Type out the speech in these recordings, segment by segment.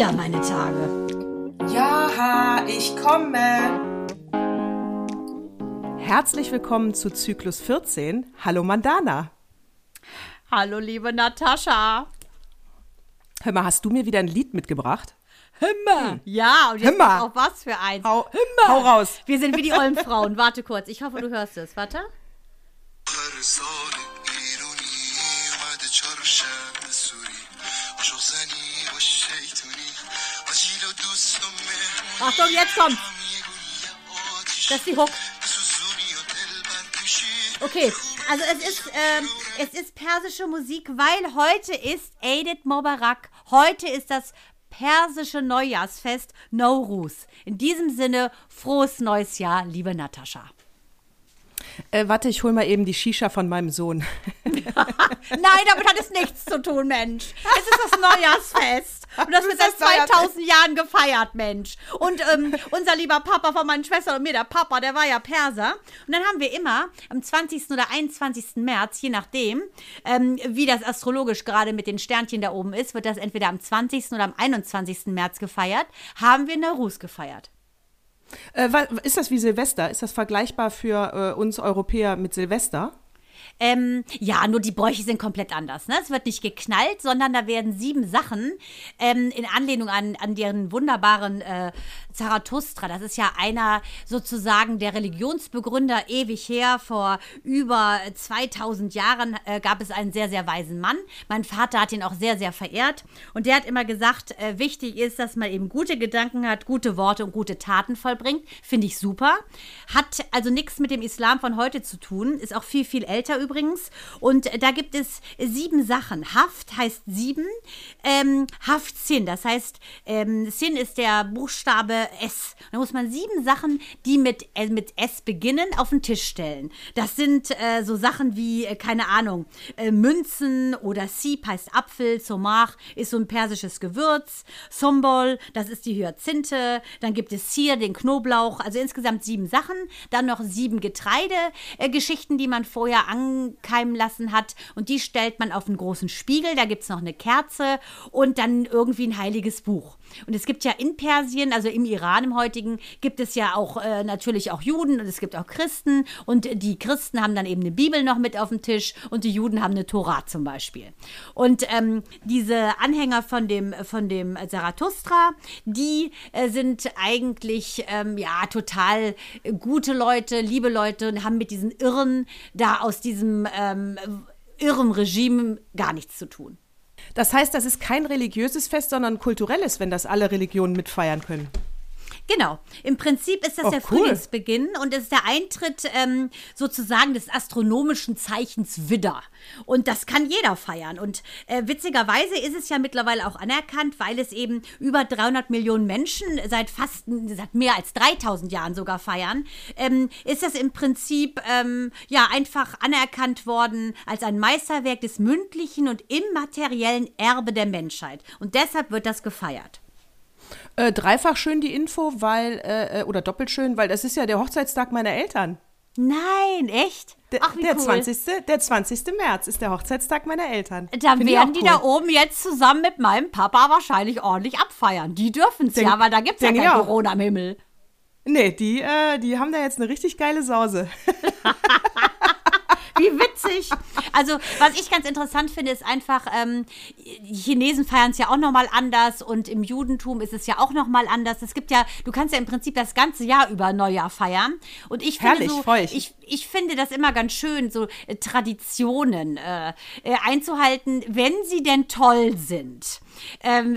wieder meine Tage. Ja, ich komme. Herzlich willkommen zu Zyklus 14. Hallo Mandana. Hallo liebe Natascha. Hör mal, hast du mir wieder ein Lied mitgebracht? Himmer. Hm. Ja, und jetzt Himmer. auch was für eins. Hau, hau raus. Wir sind wie die ollen Frauen. Warte kurz. Ich hoffe, du hörst es. Warte. Achtung, jetzt kommt. Das ist die Hook. Okay, also es ist, ähm, es ist persische Musik, weil heute ist Aidit Mobarak. Heute ist das persische Neujahrsfest Nowruz. In diesem Sinne, frohes neues Jahr, liebe Natascha. Äh, warte, ich hol mal eben die Shisha von meinem Sohn. Nein, damit hat es nichts zu tun, Mensch. Es ist das Neujahrsfest. Und das wird seit Das Neujahrsfest. 2000 Jahren gefeiert, Mensch. Und ähm, unser lieber Papa von meinen Schwestern und mir, der Papa, der war ja Perser. Und dann haben wir immer am 20. oder 21. März, je nachdem, ähm, wie das astrologisch gerade mit den Sternchen da oben ist, wird das entweder am 20. oder am 21. März gefeiert, haben wir Nowruz gefeiert. Äh, ist das wie Silvester? Ist das vergleichbar für äh, uns Europäer mit Silvester? Ähm, ja, nur die Bräuche sind komplett anders. Ne? Es wird nicht geknallt, sondern da werden sieben Sachen ähm, in Anlehnung an, an deren wunderbaren äh, Zarathustra. Das ist ja einer sozusagen der Religionsbegründer ewig her. Vor über 2000 Jahren äh, gab es einen sehr, sehr weisen Mann. Mein Vater hat ihn auch sehr, sehr verehrt. Und der hat immer gesagt, äh, wichtig ist, dass man eben gute Gedanken hat, gute Worte und gute Taten vollbringt. Finde ich super. Hat also nichts mit dem Islam von heute zu tun. Ist auch viel, viel älter übrigens. Und äh, da gibt es sieben Sachen. Haft heißt sieben. Ähm, Haft Sin, das heißt, ähm, Sin ist der Buchstabe S. Da muss man sieben Sachen, die mit, äh, mit S beginnen, auf den Tisch stellen. Das sind äh, so Sachen wie, äh, keine Ahnung, äh, Münzen oder Sip heißt Apfel, Somach ist so ein persisches Gewürz, Sombol, das ist die Hyazinthe, dann gibt es hier den Knoblauch, also insgesamt sieben Sachen, dann noch sieben Getreidegeschichten, die man vorher ankeimen lassen hat und die stellt man auf einen großen Spiegel, da gibt es noch eine Kerze und dann irgendwie ein heiliges Buch. Und es gibt ja in Persien, also im Iran im heutigen, gibt es ja auch äh, natürlich auch Juden und es gibt auch Christen und die Christen haben dann eben eine Bibel noch mit auf dem Tisch und die Juden haben eine Tora zum Beispiel. Und ähm, diese Anhänger von dem, von dem Zarathustra, die äh, sind eigentlich ähm, ja total gute Leute, liebe Leute und haben mit diesen Irren da aus diesem ähm, irren Regime gar nichts zu tun. Das heißt, das ist kein religiöses Fest, sondern ein kulturelles, wenn das alle Religionen mitfeiern können. Genau. Im Prinzip ist das Oh, der cool. Frühlingsbeginn und es ist der Eintritt ähm, sozusagen des astronomischen Zeichens Widder. Und das kann jeder feiern. Und äh, witzigerweise ist es ja mittlerweile auch anerkannt, weil es eben über 300 Millionen Menschen seit fast seit mehr als 3000 Jahren sogar feiern, ähm, ist das im Prinzip ähm, ja einfach anerkannt worden als ein Meisterwerk des mündlichen und immateriellen Erbe der Menschheit. Und deshalb wird das gefeiert. Äh, dreifach schön die Info, weil, äh, äh, oder doppelt schön, weil das ist ja der Hochzeitstag meiner Eltern. Nein, echt? Der, Ach, wie der, cool. 20., der 20. März ist der Hochzeitstag meiner Eltern. Dann Find werden die cool. da oben jetzt zusammen mit meinem Papa wahrscheinlich ordentlich abfeiern. Die dürfen es ja, weil da gibt es ja kein. Corona im Himmel. Nee, die, äh, die haben da jetzt eine richtig geile Sause. Wie witzig. Also, was ich ganz interessant finde, ist einfach, ähm, die Chinesen feiern es ja auch nochmal anders und im Judentum ist es ja auch nochmal anders. Es gibt ja, du kannst ja im Prinzip das ganze Jahr über Neujahr feiern. Und ich finde Herrlich, so, ich, ich finde das immer ganz schön, so äh, Traditionen äh, äh, einzuhalten, wenn sie denn toll sind. Ähm,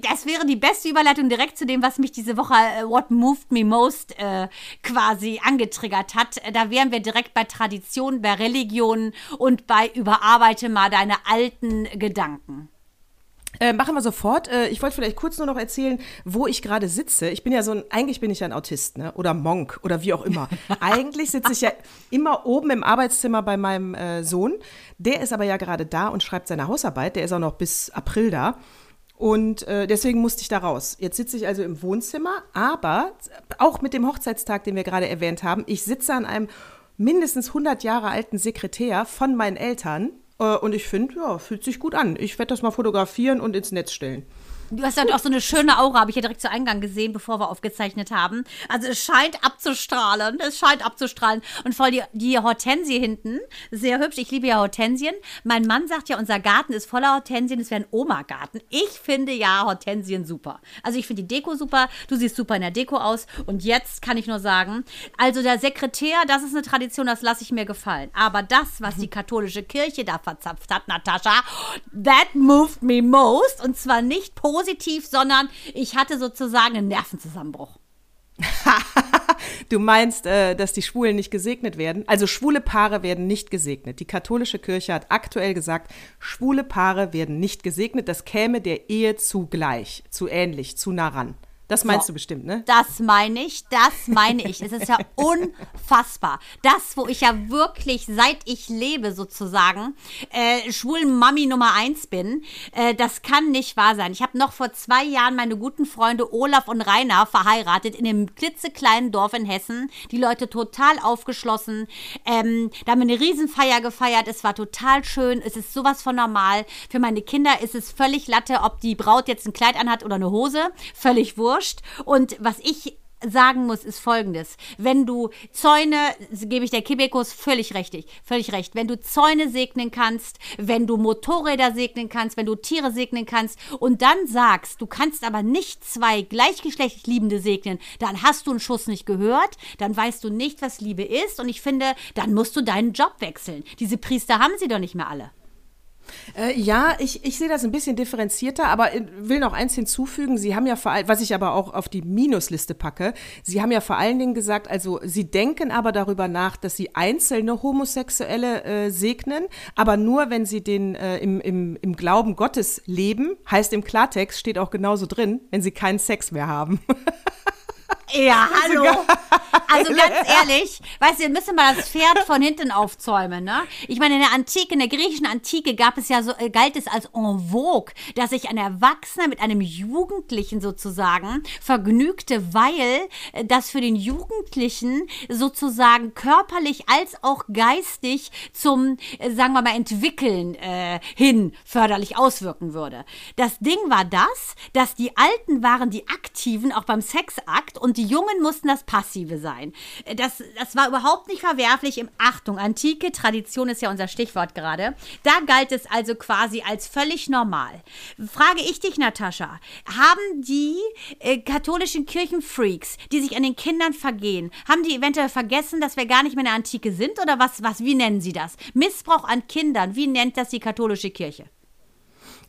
das wäre die beste Überleitung direkt zu dem, was mich diese Woche äh, What Moved Me Most äh, quasi angetriggert hat. Äh, Da wären wir direkt bei Tradition, bei Religion und bei Überarbeite mal deine alten Gedanken. Äh, machen wir sofort. Äh, ich wollte vielleicht kurz nur noch erzählen, wo ich gerade sitze. Ich bin ja so ein, eigentlich bin ich ja ein Autist, ne? Oder Monk oder wie auch immer. eigentlich sitze ich ja immer oben im Arbeitszimmer bei meinem äh, Sohn. Der ist aber ja gerade da und schreibt seine Hausarbeit. Der ist auch noch bis April da. Und äh, deswegen musste ich da raus. Jetzt sitze ich also im Wohnzimmer, aber auch mit dem Hochzeitstag, den wir gerade erwähnt haben, ich sitze an einem mindestens 100 Jahre alten Sekretär von meinen Eltern. Äh, und ich finde, ja, fühlt sich gut an. Ich werde das mal fotografieren und ins Netz stellen. Du hast ja auch so eine schöne Aura, habe ich ja direkt zu Eingang gesehen, bevor wir aufgezeichnet haben. Also es scheint abzustrahlen, es scheint abzustrahlen. Und voll die, die Hortensie hinten, sehr hübsch. Ich liebe ja Hortensien. Mein Mann sagt ja, unser Garten ist voller Hortensien, es wäre ein Oma-Garten. Ich finde ja Hortensien super. Also ich finde die Deko super, du siehst super in der Deko aus. Und jetzt kann ich nur sagen, also der Sekretär, das ist eine Tradition, das lasse ich mir gefallen. Aber das, was die katholische Kirche da verzapft hat, Natascha, that moved me most. Und zwar nicht positiv, sondern ich hatte sozusagen einen Nervenzusammenbruch. Du meinst, äh, dass die Schwulen nicht gesegnet werden? Also schwule Paare werden nicht gesegnet. Die katholische Kirche hat aktuell gesagt, schwule Paare werden nicht gesegnet. Das käme der Ehe zu gleich, zu ähnlich, zu nah ran. Das meinst So. du bestimmt, ne? Das meine ich, das meine ich. Es ist ja unfassbar. Das, wo ich ja wirklich, seit ich lebe sozusagen, äh, schwulen Mami Nummer eins bin, äh, das kann nicht wahr sein. Ich habe noch vor zwei Jahren meine guten Freunde Olaf und Rainer verheiratet in einem klitzekleinen Dorf in Hessen. Die Leute total aufgeschlossen. Ähm, da haben wir eine Riesenfeier gefeiert. Es war total schön. Es ist sowas von normal. Für meine Kinder ist es völlig Latte, ob die Braut jetzt ein Kleid anhat oder eine Hose. Völlig wurscht. Und was ich sagen muss, ist folgendes. Wenn du Zäune, gebe ich der Kibekus völlig richtig, völlig recht. Wenn du Zäune segnen kannst, wenn du Motorräder segnen kannst, wenn du Tiere segnen kannst und dann sagst, du kannst aber nicht zwei gleichgeschlechtlich Liebende segnen, dann hast du einen Schuss nicht gehört, dann weißt du nicht, was Liebe ist und ich finde, dann musst du deinen Job wechseln. Diese Priester haben sie doch nicht mehr alle. Äh, ja, ich, ich sehe das ein bisschen differenzierter, aber äh, will noch eins hinzufügen. Sie haben ja vor allem, was ich aber auch auf die Minusliste packe, Sie haben ja vor allen Dingen gesagt, also Sie denken aber darüber nach, dass Sie einzelne Homosexuelle äh, segnen, aber nur, wenn sie den äh, im, im, im Glauben Gottes leben, heißt im Klartext, steht auch genauso drin, wenn sie keinen Sex mehr haben. Ja, hallo. Also ganz ehrlich, weißt du, wir müssen mal das Pferd von hinten aufzäumen, ne? Ich meine, in der Antike, in der griechischen Antike gab es ja so, äh, galt es als en vogue, dass sich ein Erwachsener mit einem Jugendlichen sozusagen vergnügte, weil äh, das für den Jugendlichen sozusagen körperlich als auch geistig zum, äh, sagen wir mal, Entwickeln äh, hin förderlich auswirken würde. Das Ding war das, dass die Alten waren die Aktiven auch beim Sexakt und die Jungen mussten das Passive sein. Das, das war überhaupt nicht verwerflich im Achtung. Antike Tradition ist ja unser Stichwort gerade. Da galt es also quasi als völlig normal. Frage ich dich, Natascha, haben die äh, katholischen Kirchenfreaks, die sich an den Kindern vergehen, haben die eventuell vergessen, dass wir gar nicht mehr in der Antike sind oder was, was, wie nennen sie das? Missbrauch an Kindern, wie nennt das die katholische Kirche?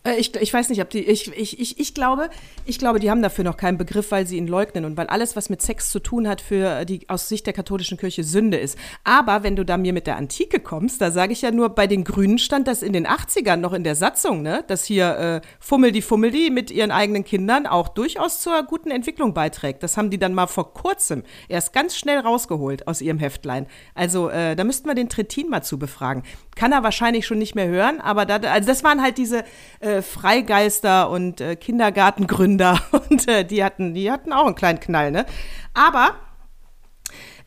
Äh, Ich, ich weiß nicht, ob die, ich, ich, ich, ich glaube, ich glaube, die haben dafür noch keinen Begriff, weil sie ihn leugnen und weil alles, was mit Sex zu tun hat, für die aus Sicht der katholischen Kirche Sünde ist. Aber wenn du da mir mit der Antike kommst, da sage ich ja nur, bei den Grünen stand das in den 80ern noch in der Satzung, ne, dass hier äh, Fummeldi Fummeldi mit ihren eigenen Kindern auch durchaus zur guten Entwicklung beiträgt. Das haben die dann mal vor kurzem erst ganz schnell rausgeholt aus ihrem Heftlein. Also äh, da müssten wir den Trittin mal zu befragen. Kann er wahrscheinlich schon nicht mehr hören, aber da, also das waren halt diese äh, Freigeister und äh, Kindergartengründer und äh, die hatten, die hatten auch einen kleinen Knall, ne? Aber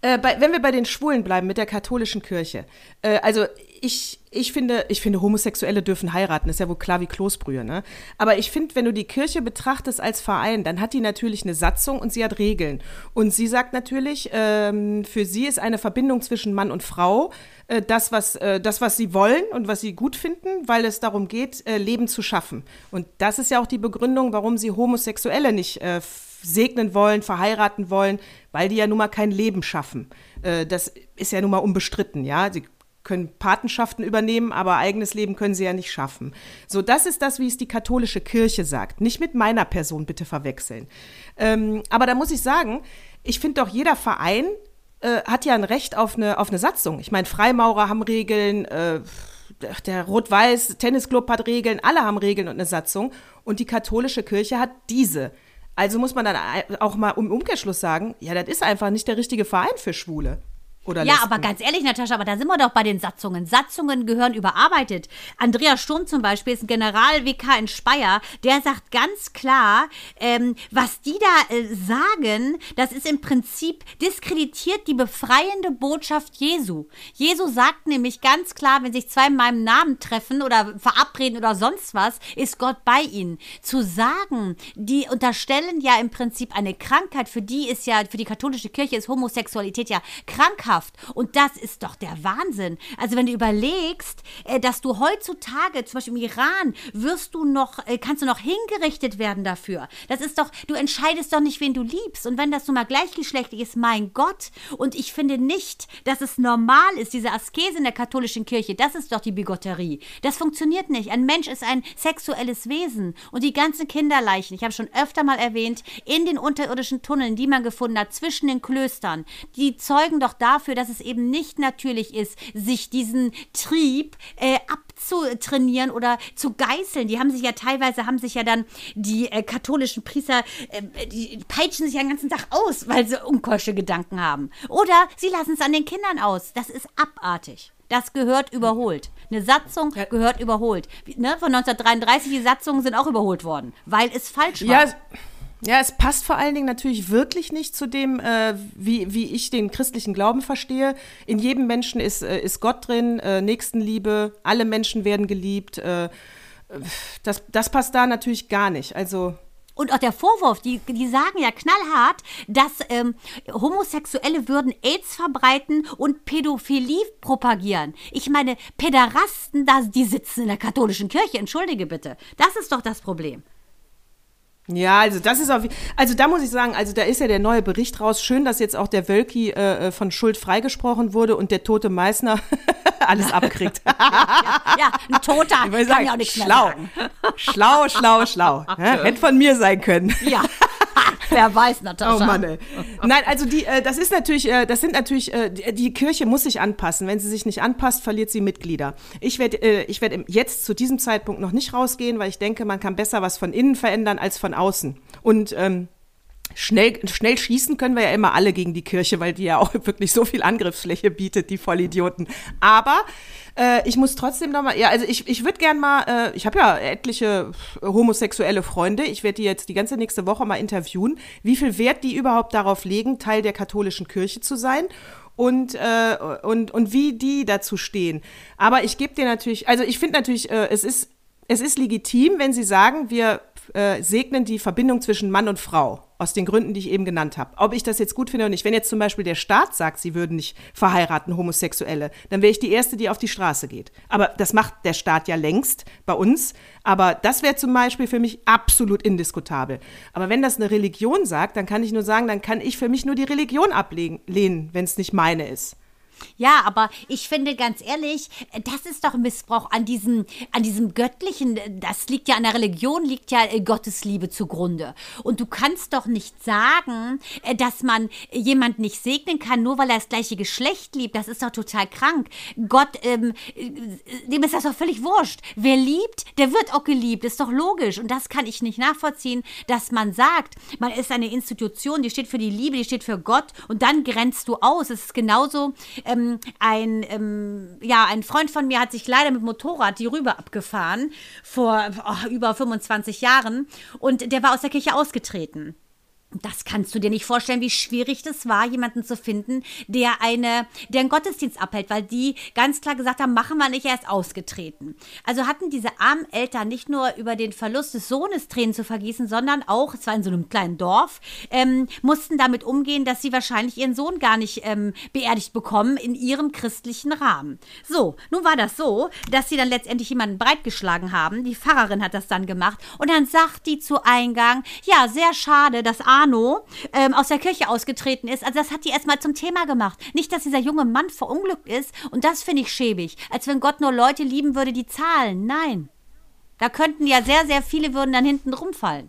äh, bei, wenn wir bei den Schwulen bleiben mit der katholischen Kirche, äh, also ich, ich finde, ich finde, Homosexuelle dürfen heiraten, ist ja wohl klar wie Kloßbrühe, ne? Aber ich finde, wenn du die Kirche betrachtest als Verein, dann hat die natürlich eine Satzung und sie hat Regeln. Und sie sagt natürlich, ähm, für sie ist eine Verbindung zwischen Mann und Frau äh, das, was, äh, das, was sie wollen und was sie gut finden, weil es darum geht, äh, Leben zu schaffen. Und das ist ja auch die Begründung, warum sie Homosexuelle nicht äh, segnen wollen, verheiraten wollen, weil die ja nun mal kein Leben schaffen. Äh, das ist ja nun mal unbestritten, ja. Sie können Patenschaften übernehmen, aber eigenes Leben können sie ja nicht schaffen. So, das ist das, wie es die katholische Kirche sagt. Nicht mit meiner Person bitte verwechseln. Ähm, aber da muss ich sagen, ich finde doch, jeder Verein äh, hat ja ein Recht auf eine, auf eine Satzung. Ich meine, Freimaurer haben Regeln, äh, der Rot-Weiß Tennisclub hat Regeln, alle haben Regeln und eine Satzung. Und die katholische Kirche hat diese. Also muss man dann auch mal im Umkehrschluss sagen, ja, das ist einfach nicht der richtige Verein für Schwule. Oder Ja, Lesben. aber ganz ehrlich, Natascha, aber da sind wir doch bei den Satzungen. Satzungen gehören überarbeitet. Andreas Sturm zum Beispiel ist ein General-WK in Speyer, der sagt ganz klar, ähm, was die da äh, sagen, das ist im Prinzip diskreditiert die befreiende Botschaft Jesu. Jesu sagt nämlich ganz klar, wenn sich zwei in meinem Namen treffen oder verabreden oder sonst was, ist Gott bei ihnen. Zu sagen, die unterstellen ja im Prinzip eine Krankheit, für die ist ja, für die katholische Kirche ist Homosexualität ja krankhaft. Und das ist doch der Wahnsinn. Also wenn du überlegst, äh, dass du heutzutage, zum Beispiel im Iran, wirst du noch, äh, kannst du noch hingerichtet werden dafür. Das ist doch, du entscheidest doch nicht, wen du liebst. Und wenn das nun mal gleichgeschlechtlich ist, mein Gott. Und ich finde nicht, dass es normal ist, diese Askese in der katholischen Kirche, das ist doch die Bigotterie. Das funktioniert nicht. Ein Mensch ist ein sexuelles Wesen. Und die ganzen Kinderleichen, ich habe schon öfter mal erwähnt, in den unterirdischen Tunneln, die man gefunden hat, zwischen den Klöstern, die zeugen doch dafür, dass es eben nicht natürlich ist, sich diesen Trieb äh, abzutrainieren oder zu geißeln. Die haben sich ja teilweise, haben sich ja dann die äh, katholischen Priester, äh, die peitschen sich ja den ganzen Tag aus, weil sie unkeusche Gedanken haben. Oder sie lassen es an den Kindern aus. Das ist abartig. Das gehört überholt. Eine Satzung gehört überholt. Ne, von 1933, die Satzungen sind auch überholt worden, weil es falsch war. Ja, ja, es passt vor allen Dingen natürlich wirklich nicht zu dem, äh, wie, wie ich den christlichen Glauben verstehe. In jedem Menschen ist, äh, ist Gott drin, äh, Nächstenliebe, alle Menschen werden geliebt. Äh, das, das passt da natürlich gar nicht. Also, Und auch der Vorwurf, die, die sagen ja knallhart, dass ähm, Homosexuelle würden AIDS verbreiten und Pädophilie propagieren. Ich meine, Päderasten, da, die sitzen in der katholischen Kirche, entschuldige bitte. Das ist doch das Problem. Ja, also das ist auf, also da muss ich sagen, also da ist ja der neue Bericht raus. Schön, dass jetzt auch der Wölki äh, äh, von Schuld freigesprochen wurde und der tote Meißner alles abkriegt. Ja, ein Toter Ich kann will sagen, ja auch nichts mehr schlau, sagen. schlau, schlau, schlau. Ja, hätte von mir sein können. Ja, wer weiß, Natascha. Oh Mann, ey. Nein, also die, äh, das ist natürlich, äh, das sind natürlich, äh, die, die Kirche muss sich anpassen. Wenn sie sich nicht anpasst, verliert sie Mitglieder. Ich werde, äh, ich werde im- jetzt zu diesem Zeitpunkt noch nicht rausgehen, weil ich denke, man kann besser was von innen verändern als von außen. Und ähm, Schnell, schnell schießen können wir ja immer alle gegen die Kirche, weil die ja auch wirklich so viel Angriffsfläche bietet, die Vollidioten. Aber äh, ich muss trotzdem noch mal, ja, also ich, ich würde gern mal, äh, ich habe ja etliche homosexuelle Freunde, ich werde die jetzt die ganze nächste Woche mal interviewen, wie viel Wert die überhaupt darauf legen, Teil der katholischen Kirche zu sein und, äh, und, und wie die dazu stehen. Aber ich gebe dir natürlich, also ich finde natürlich, äh, es ist es ist legitim, wenn Sie sagen, wir äh, segnen die Verbindung zwischen Mann und Frau, aus den Gründen, die ich eben genannt habe. Ob ich das jetzt gut finde oder nicht. Wenn jetzt zum Beispiel der Staat sagt, sie würden nicht verheiraten, Homosexuelle, dann wäre ich die Erste, die auf die Straße geht. Aber das macht der Staat ja längst bei uns. Aber das wäre zum Beispiel für mich absolut indiskutabel. Aber wenn das eine Religion sagt, dann kann ich nur sagen, dann kann ich für mich nur die Religion ablehnen, wenn es nicht meine ist. Ja, aber ich finde ganz ehrlich, das ist doch Missbrauch an diesem, an diesem göttlichen, das liegt ja an der Religion, liegt ja äh, Gottes Liebe zugrunde. Und du kannst doch nicht sagen, äh, dass man jemand nicht segnen kann, nur weil er das gleiche Geschlecht liebt. Das ist doch total krank. Gott, ähm, äh, dem ist das doch völlig wurscht. Wer liebt, der wird auch geliebt. ist doch logisch. Und das kann ich nicht nachvollziehen, dass man sagt, man ist eine Institution, die steht für die Liebe, die steht für Gott und dann grenzt du aus. Es ist genauso, ähm, ein, ähm, ja, ein Freund von mir hat sich leider mit Motorrad die Rübe abgefahren vor oh, über 25 Jahren und der war aus der Kirche ausgetreten. Das kannst du dir nicht vorstellen, wie schwierig das war, jemanden zu finden, der eine, der einen Gottesdienst abhält, weil die ganz klar gesagt haben, machen wir nicht, er ist ausgetreten. Also hatten diese armen Eltern nicht nur über den Verlust des Sohnes Tränen zu vergießen, sondern auch, es war in so einem kleinen Dorf, ähm, mussten damit umgehen, dass sie wahrscheinlich ihren Sohn gar nicht ähm, beerdigt bekommen in ihrem christlichen Rahmen. So, nun war das so, dass sie dann letztendlich jemanden breitgeschlagen haben. Die Pfarrerin hat das dann gemacht und dann sagt die zu Eingang, ja, sehr schade, dass Arno ähm, aus der Kirche ausgetreten ist. Also das hat die erstmal zum Thema gemacht. Nicht, dass dieser junge Mann verunglückt ist und das finde ich schäbig. Als wenn Gott nur Leute lieben würde, die zahlen. Nein. Da könnten ja sehr, sehr viele würden dann hinten rumfallen.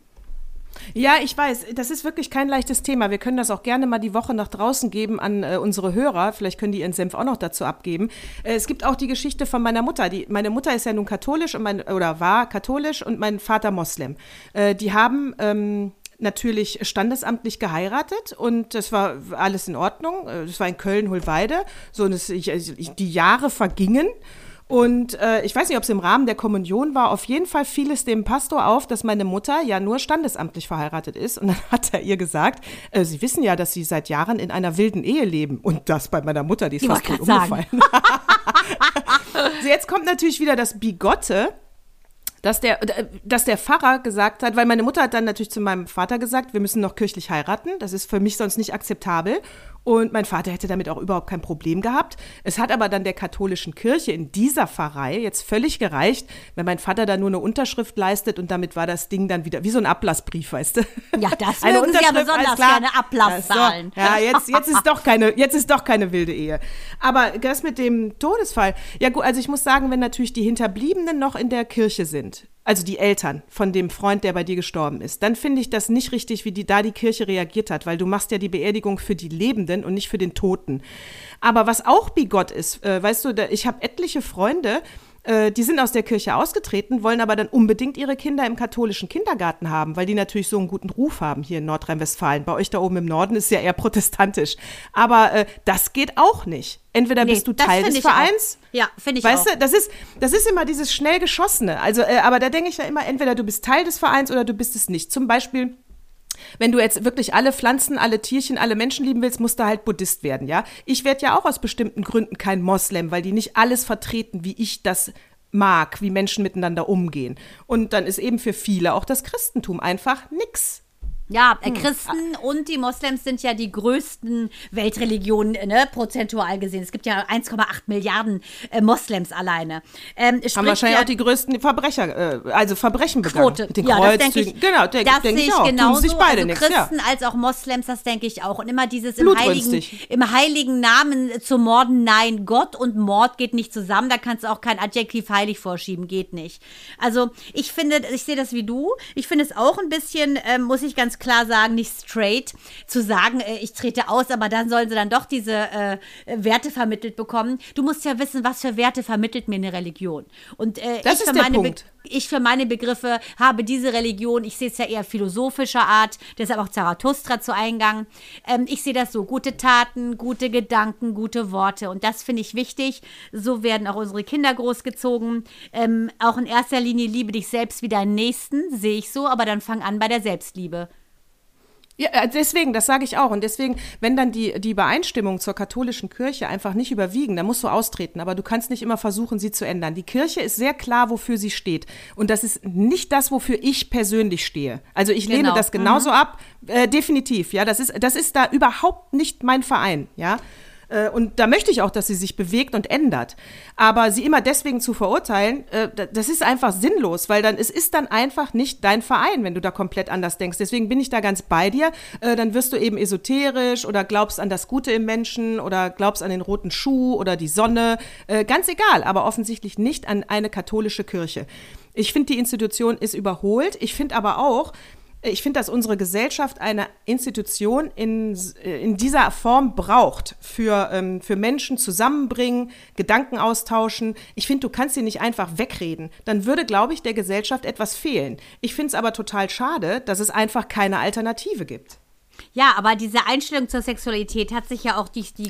Ja, ich weiß, das ist wirklich kein leichtes Thema. Wir können das auch gerne mal die Woche nach draußen geben an äh, unsere Hörer. Vielleicht können die ihren Senf auch noch dazu abgeben. Äh, es gibt auch die Geschichte von meiner Mutter. Die, meine Mutter ist ja nun katholisch und mein, oder war katholisch und mein Vater Moslem. Äh, die haben ähm, natürlich standesamtlich geheiratet und das war alles in Ordnung. Äh, Das war in Köln-Hohlweide. So, und es, ich, also ich, die Jahre vergingen. Und äh, ich weiß nicht, ob es im Rahmen der Kommunion war. Auf jeden Fall fiel es dem Pastor auf, dass meine Mutter ja nur standesamtlich verheiratet ist. Und dann hat er ihr gesagt, äh, Sie wissen ja, dass Sie seit Jahren in einer wilden Ehe leben. Und das bei meiner Mutter, die ist Ich fast tot umgefallen. so, jetzt kommt natürlich wieder das Bigotte dass der, äh, dass der Pfarrer gesagt hat, weil meine Mutter hat dann natürlich zu meinem Vater gesagt, wir müssen noch kirchlich heiraten, das ist für mich sonst nicht akzeptabel. Und mein Vater hätte damit auch überhaupt kein Problem gehabt. Es hat aber dann der katholischen Kirche in dieser Pfarrei jetzt völlig gereicht, wenn mein Vater da nur eine Unterschrift leistet und damit war das Ding dann wieder wie so ein Ablassbrief, weißt du? Ja, das Eine mögen Sie ja Unterschrift, besonders gerne Ablass Ja. So, ja, jetzt, jetzt ist doch keine, jetzt ist doch keine wilde Ehe. Aber das mit dem Todesfall, ja gut, also ich muss sagen, wenn natürlich die Hinterbliebenen noch in der Kirche sind, also die Eltern von dem Freund, der bei dir gestorben ist, dann finde ich das nicht richtig, wie die da die Kirche reagiert hat, weil du machst ja die Beerdigung für die Lebenden und nicht für den Toten. Aber was auch bigott ist, äh, weißt du, da, ich habe etliche Freunde, äh, die sind aus der Kirche ausgetreten, wollen aber dann unbedingt ihre Kinder im katholischen Kindergarten haben, weil die natürlich so einen guten Ruf haben hier in Nordrhein-Westfalen. Bei euch da oben im Norden ist ja eher protestantisch. Aber äh, das geht auch nicht. Entweder Nee, bist du Teil des ich auch. Vereins. Ja, finde ich Weißt auch. du, das ist, das ist immer dieses schnell geschossene. Also, äh, aber da denke ich ja immer, entweder du bist Teil des Vereins oder du bist es nicht. Zum Beispiel wenn du jetzt wirklich alle Pflanzen, alle Tierchen, alle Menschen lieben willst, musst du halt Buddhist werden, ja? Ich werde ja auch aus bestimmten Gründen kein Moslem, weil die nicht alles vertreten, wie ich das mag, wie Menschen miteinander umgehen. Und dann ist eben für viele auch das Christentum einfach nix. Ja, Hm. äh, Christen und die Moslems sind ja die größten Weltreligionen, äh, ne, prozentual gesehen. Es gibt ja 1,8 Milliarden äh, Moslems alleine. Ähm, Haben wahrscheinlich ja auch die größten Verbrecher, äh, also Verbrechen begangen. Quote. Den ja, das denke Kreuzzügen. ich. genau, denke das denk ich ich auch. Genauso. sich beide also ja. Christen als auch Moslems, das denke ich auch. Und immer dieses im heiligen, im heiligen Namen zu morden, nein, Gott und Mord geht nicht zusammen. Da kannst du auch kein Adjektiv heilig vorschieben, geht nicht. Also ich finde, ich sehe das wie du. Ich finde es auch ein bisschen, ähm, muss ich ganz klar sagen, nicht straight zu sagen, äh, ich trete aus, aber dann sollen sie dann doch diese äh, Werte vermittelt bekommen. Du musst ja wissen, was für Werte vermittelt mir eine Religion. Und äh, Das ich ist für der meine Be- Punkt. ich für meine Begriffe habe diese Religion, ich sehe es ja eher philosophischer Art, deshalb auch Zarathustra zu Eingang. Ähm, ich sehe das so, gute Taten, gute Gedanken, gute Worte und das finde ich wichtig. So werden auch unsere Kinder großgezogen. Ähm, auch in erster Linie liebe dich selbst wie deinen Nächsten, sehe ich so, aber dann fang an bei der Selbstliebe. Ja, äh, deswegen, das sage ich auch. Und deswegen, wenn dann die, die Übereinstimmung zur katholischen Kirche einfach nicht überwiegen, dann musst du austreten. Aber du kannst nicht immer versuchen, sie zu ändern. Die Kirche ist sehr klar, wofür sie steht. Und das ist nicht das, wofür ich persönlich stehe. Also ich lehne Genau. das genauso ab. Äh, definitiv, ja. Das ist, das ist da überhaupt nicht mein Verein, ja. Äh, Und da möchte ich auch, dass sie sich bewegt und ändert. Aber sie immer deswegen zu verurteilen, äh, da- das ist einfach sinnlos, weil dann es ist dann einfach nicht dein Verein, wenn du da komplett anders denkst. Deswegen bin ich da ganz bei dir. Äh, Dann wirst du eben esoterisch oder glaubst an das Gute im Menschen oder glaubst an den roten Schuh oder die Sonne. Ganz egal, aber offensichtlich nicht an eine katholische Kirche. Ich finde, die Institution ist überholt. Ich finde aber auch, ich finde, dass unsere Gesellschaft eine Institution in, in dieser Form braucht für, ähm, für Menschen zusammenbringen, Gedanken austauschen. Ich finde, du kannst sie nicht einfach wegreden. Dann würde, glaube ich, der Gesellschaft etwas fehlen. Ich finde es aber total schade, dass es einfach keine Alternative gibt. Ja, aber diese Einstellung zur Sexualität hat sich ja auch die, die.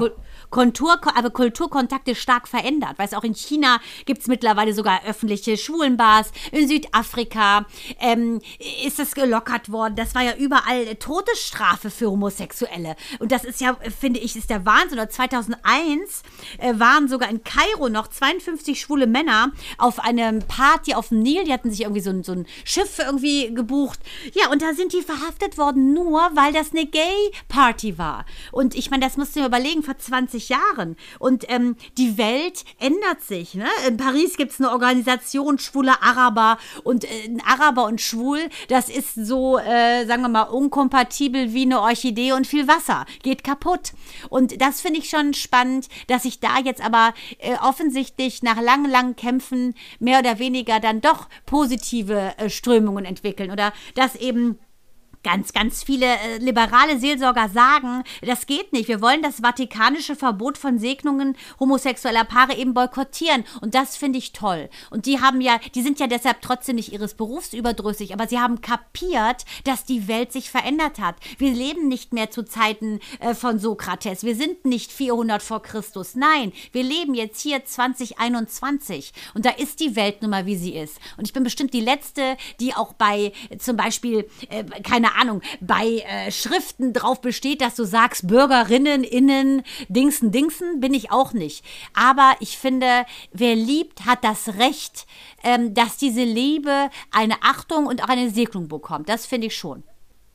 Kul- Kontur, aber Kulturkontakte stark verändert. Weißt auch in China gibt es mittlerweile sogar öffentliche Schwulenbars. In Südafrika ähm, ist das gelockert worden. Das war ja überall Todesstrafe für Homosexuelle. Und das ist ja, finde ich, ist der Wahnsinn. Und 2001 äh, waren sogar in Kairo noch 52 schwule Männer auf einem Party auf dem Nil. Die hatten sich irgendwie so ein, so ein Schiff irgendwie gebucht. Ja, und da sind die verhaftet worden, nur weil das eine Gay-Party war. Und ich meine, das musst du dir überlegen, vor 20 Jahren. Und ähm, die Welt ändert sich. Ne? In Paris gibt es eine Organisation Schwule Araber. Und äh, Araber und Schwul, das ist so, äh, sagen wir mal, unkompatibel wie eine Orchidee und viel Wasser. Geht kaputt. Und das finde ich schon spannend, dass sich da jetzt aber äh, offensichtlich nach langen, langen Kämpfen mehr oder weniger dann doch positive äh, Strömungen entwickeln. Oder dass eben ganz, ganz viele äh, liberale Seelsorger sagen, das geht nicht. Wir wollen das vatikanische Verbot von Segnungen homosexueller Paare eben boykottieren. Und das finde ich toll. Und die haben ja, die sind ja deshalb trotzdem nicht ihres Berufs überdrüssig, aber sie haben kapiert, dass die Welt sich verändert hat. Wir leben nicht mehr zu Zeiten äh, von Sokrates. Wir sind nicht 400 vor Christus. Nein, wir leben jetzt hier 2021. Und da ist die Welt nun mal, wie sie ist. Und ich bin bestimmt die Letzte, die auch bei äh, zum Beispiel, äh, keine Ahnung, bei äh, Schriften drauf besteht, dass du sagst, Bürgerinnen, Innen, Dingsen, Dingsen, bin ich auch nicht. Aber ich finde, wer liebt, hat das Recht, ähm, dass diese Liebe eine Achtung und auch eine Segnung bekommt. Das finde ich schon.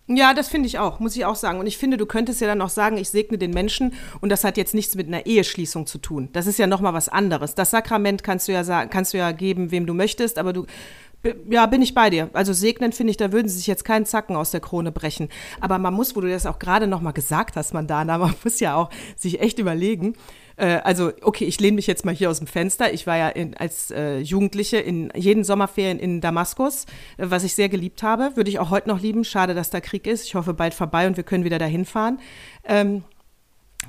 Ja, das finde ich auch, muss ich auch sagen. Und ich finde, du könntest ja dann auch sagen, ich segne den Menschen und das hat jetzt nichts mit einer Eheschließung zu tun. Das ist ja nochmal was anderes. Das Sakrament kannst du ja sagen, kannst du ja geben, wem du möchtest, aber du ja, bin ich bei dir. Also segnen finde ich, da würden sie sich jetzt keinen Zacken aus der Krone brechen. Aber man muss, wo du das auch gerade nochmal gesagt hast, Mandana, man muss ja auch sich echt überlegen. Äh, also, okay, ich lehne mich jetzt mal hier aus dem Fenster. Ich war ja in, als äh, Jugendliche in jeden Sommerferien in Damaskus, äh, was ich sehr geliebt habe. Würde ich auch heute noch lieben. Schade, dass da Krieg ist. Ich hoffe, bald vorbei und wir können wieder dahin fahren. Ähm,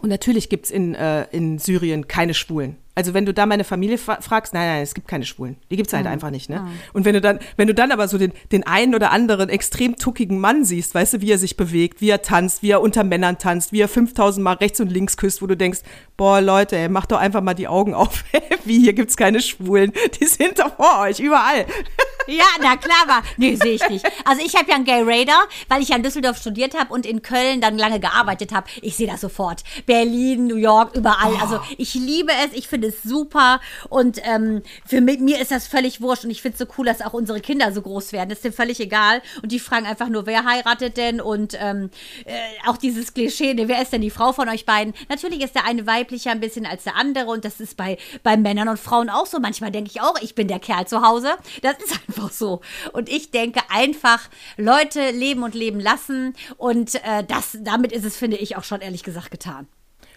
und natürlich gibt es in, äh, in Syrien keine Schwulen. Also wenn du da meine Familie fra fragst, nein, nein, es gibt keine Schwulen. Die gibt's halt Mhm. einfach nicht, ne? Und wenn du dann, wenn du dann aber so den, den einen oder anderen extrem tuckigen Mann siehst, weißt du, wie er sich bewegt, wie er tanzt, wie er unter Männern tanzt, wie er 5000 Mal rechts und links küsst, wo du denkst, boah, Leute, ey, macht doch einfach mal die Augen auf. wie, hier gibt's keine Schwulen. Die sind doch vor euch, überall. Ja, na klar war. Nee, sehe ich nicht. Also ich habe ja einen Gay Raider, weil ich ja in Düsseldorf studiert habe und in Köln dann lange gearbeitet habe. Ich sehe das sofort. Berlin, New York, überall. Also ich liebe es, ich finde es super und ähm, für mi- mir ist das völlig wurscht und ich finde es so cool, dass auch unsere Kinder so groß werden. Das ist denen völlig egal und die fragen einfach nur, wer heiratet denn und ähm, äh, auch dieses Klischee, ne, wer ist denn die Frau von euch beiden? Natürlich ist der eine weiblicher ein bisschen als der andere und das ist bei, bei Männern und Frauen auch so. Manchmal denke ich auch, ich bin der Kerl zu Hause. Das ist einfach so. Und ich denke einfach, Leute leben und leben lassen und äh, das, damit ist es, finde ich, auch schon ehrlich gesagt getan.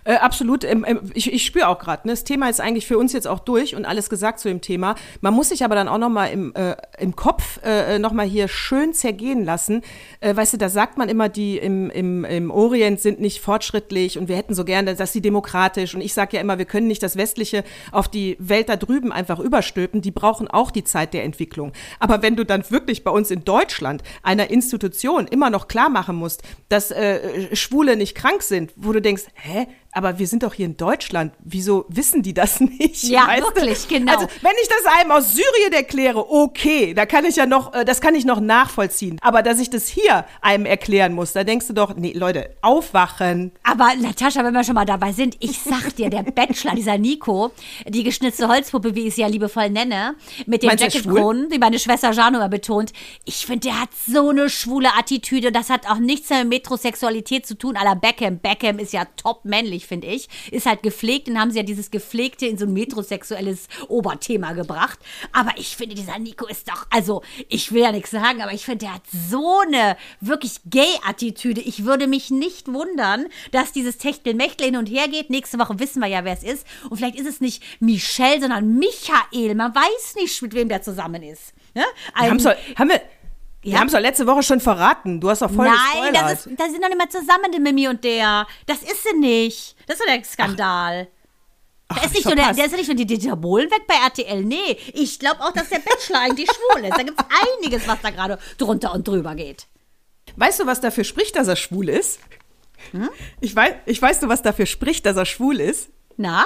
Äh, absolut. Ähm, ähm, ich ich spüre auch gerade, ne, das Thema ist eigentlich für uns jetzt auch durch und alles gesagt zu dem Thema. Man muss sich aber dann auch noch mal im, äh, im Kopf äh, noch mal hier schön zergehen lassen. Äh, weißt du, da sagt man immer, die im, im, im Orient sind nicht fortschrittlich und wir hätten so gerne, dass sie demokratisch. Und ich sage ja immer, wir können nicht das Westliche auf die Welt da drüben einfach überstülpen. Die brauchen auch die Zeit der Entwicklung. Aber wenn du dann wirklich bei uns in Deutschland einer Institution immer noch klar machen musst, dass äh, Schwule nicht krank sind, wo du denkst, hä? Aber wir sind doch hier in Deutschland. Wieso wissen die das nicht? Ja, Weißt du? wirklich, genau. Also, wenn ich das einem aus Syrien erkläre, okay, da kann ich ja noch, äh, das kann ich noch nachvollziehen. Aber dass ich das hier einem erklären muss, da denkst du doch, nee, Leute, aufwachen. Aber Natascha, wenn wir schon mal dabei sind, ich sag dir, der Bachelor, dieser Nico, die geschnitzte Holzpuppe, wie ich sie ja liebevoll nenne, mit dem du, Jacketkronen, wie meine Schwester Jano immer betont, ich finde, der hat so eine schwule Attitüde. Das hat auch nichts mehr mit Metrosexualität zu tun. aller Beckham. Beckham ist ja top männlich, finde ich. Ist halt gepflegt, dann haben sie ja dieses Gepflegte in so ein metrosexuelles Oberthema gebracht. Aber ich finde, dieser Nico ist doch, also, ich will ja nichts sagen, aber ich finde, der hat so eine wirklich Gay-Attitüde. Ich würde mich nicht wundern, dass dieses Techtelmechtel hin und her geht. Nächste Woche wissen wir ja, wer es ist. Und vielleicht ist es nicht Michelle, sondern Michael. Man weiß nicht, mit wem der zusammen ist. Ne? Ein- haben's doch, haben wir, wir Ja. haben es doch letzte Woche schon verraten. Du hast doch voll Nein, das, ist, das sind doch nicht mehr zusammen, die Mimi und der. Das ist sie nicht. Das ist doch der Skandal. Ach, da ist nicht nur der, der ist nicht nur die Dieter Bohlen weg bei RTL. Nee, ich glaube auch, dass der Bachelor eigentlich schwul ist. Da gibt es einiges, was da gerade drunter und drüber geht. Weißt du, was dafür spricht, dass er schwul ist? Hm? Ich, weiß, ich weiß du, was dafür spricht, dass er schwul ist? Na?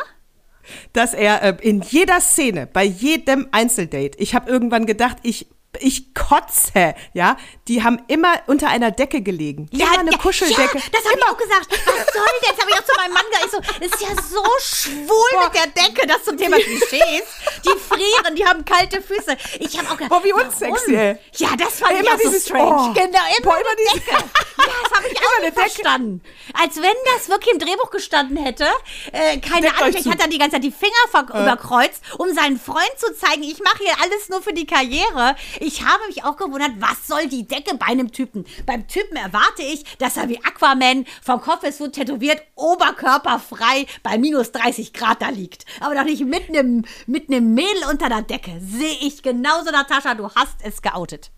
dass er äh, in jeder Szene, bei jedem Einzeldate, ich habe irgendwann gedacht, ich ich kotze, ja, die haben immer unter einer Decke gelegen. immer eine ja, Kuscheldecke. Ja, das habe ich auch gesagt. Was soll das? habe ich auch zu meinem Mann gesagt. Ich so, das ist ja so schwul mit der Decke, das zum Thema Klischees. Die frieren, die haben kalte Füße. Ich habe auch gedacht, Boah, wie warum? unsexy, ey. Ja, das fand Immer ich auch so dieses- strange. oh. Genau, immer Boah, immer dieses- Decke. Ja, das habe ich Immer auch nicht verstanden. Als wenn das wirklich im Drehbuch gestanden hätte. Äh, keine Deckt Ahnung, euch vielleicht zu. hat er die ganze Zeit die Finger ver überkreuzt, um seinen Freund zu zeigen, ich mache hier alles nur für die Karriere. Ich habe mich auch gewundert, was soll die Decke bei einem Typen? Beim Typen erwarte ich, dass er wie Aquaman vom Kopf bis Fuß tätowiert, oberkörperfrei bei minus 30 Grad da liegt. Aber doch nicht mit einem mit einem Mädel unter der Decke. Sehe ich genauso, Natascha, du hast es geoutet.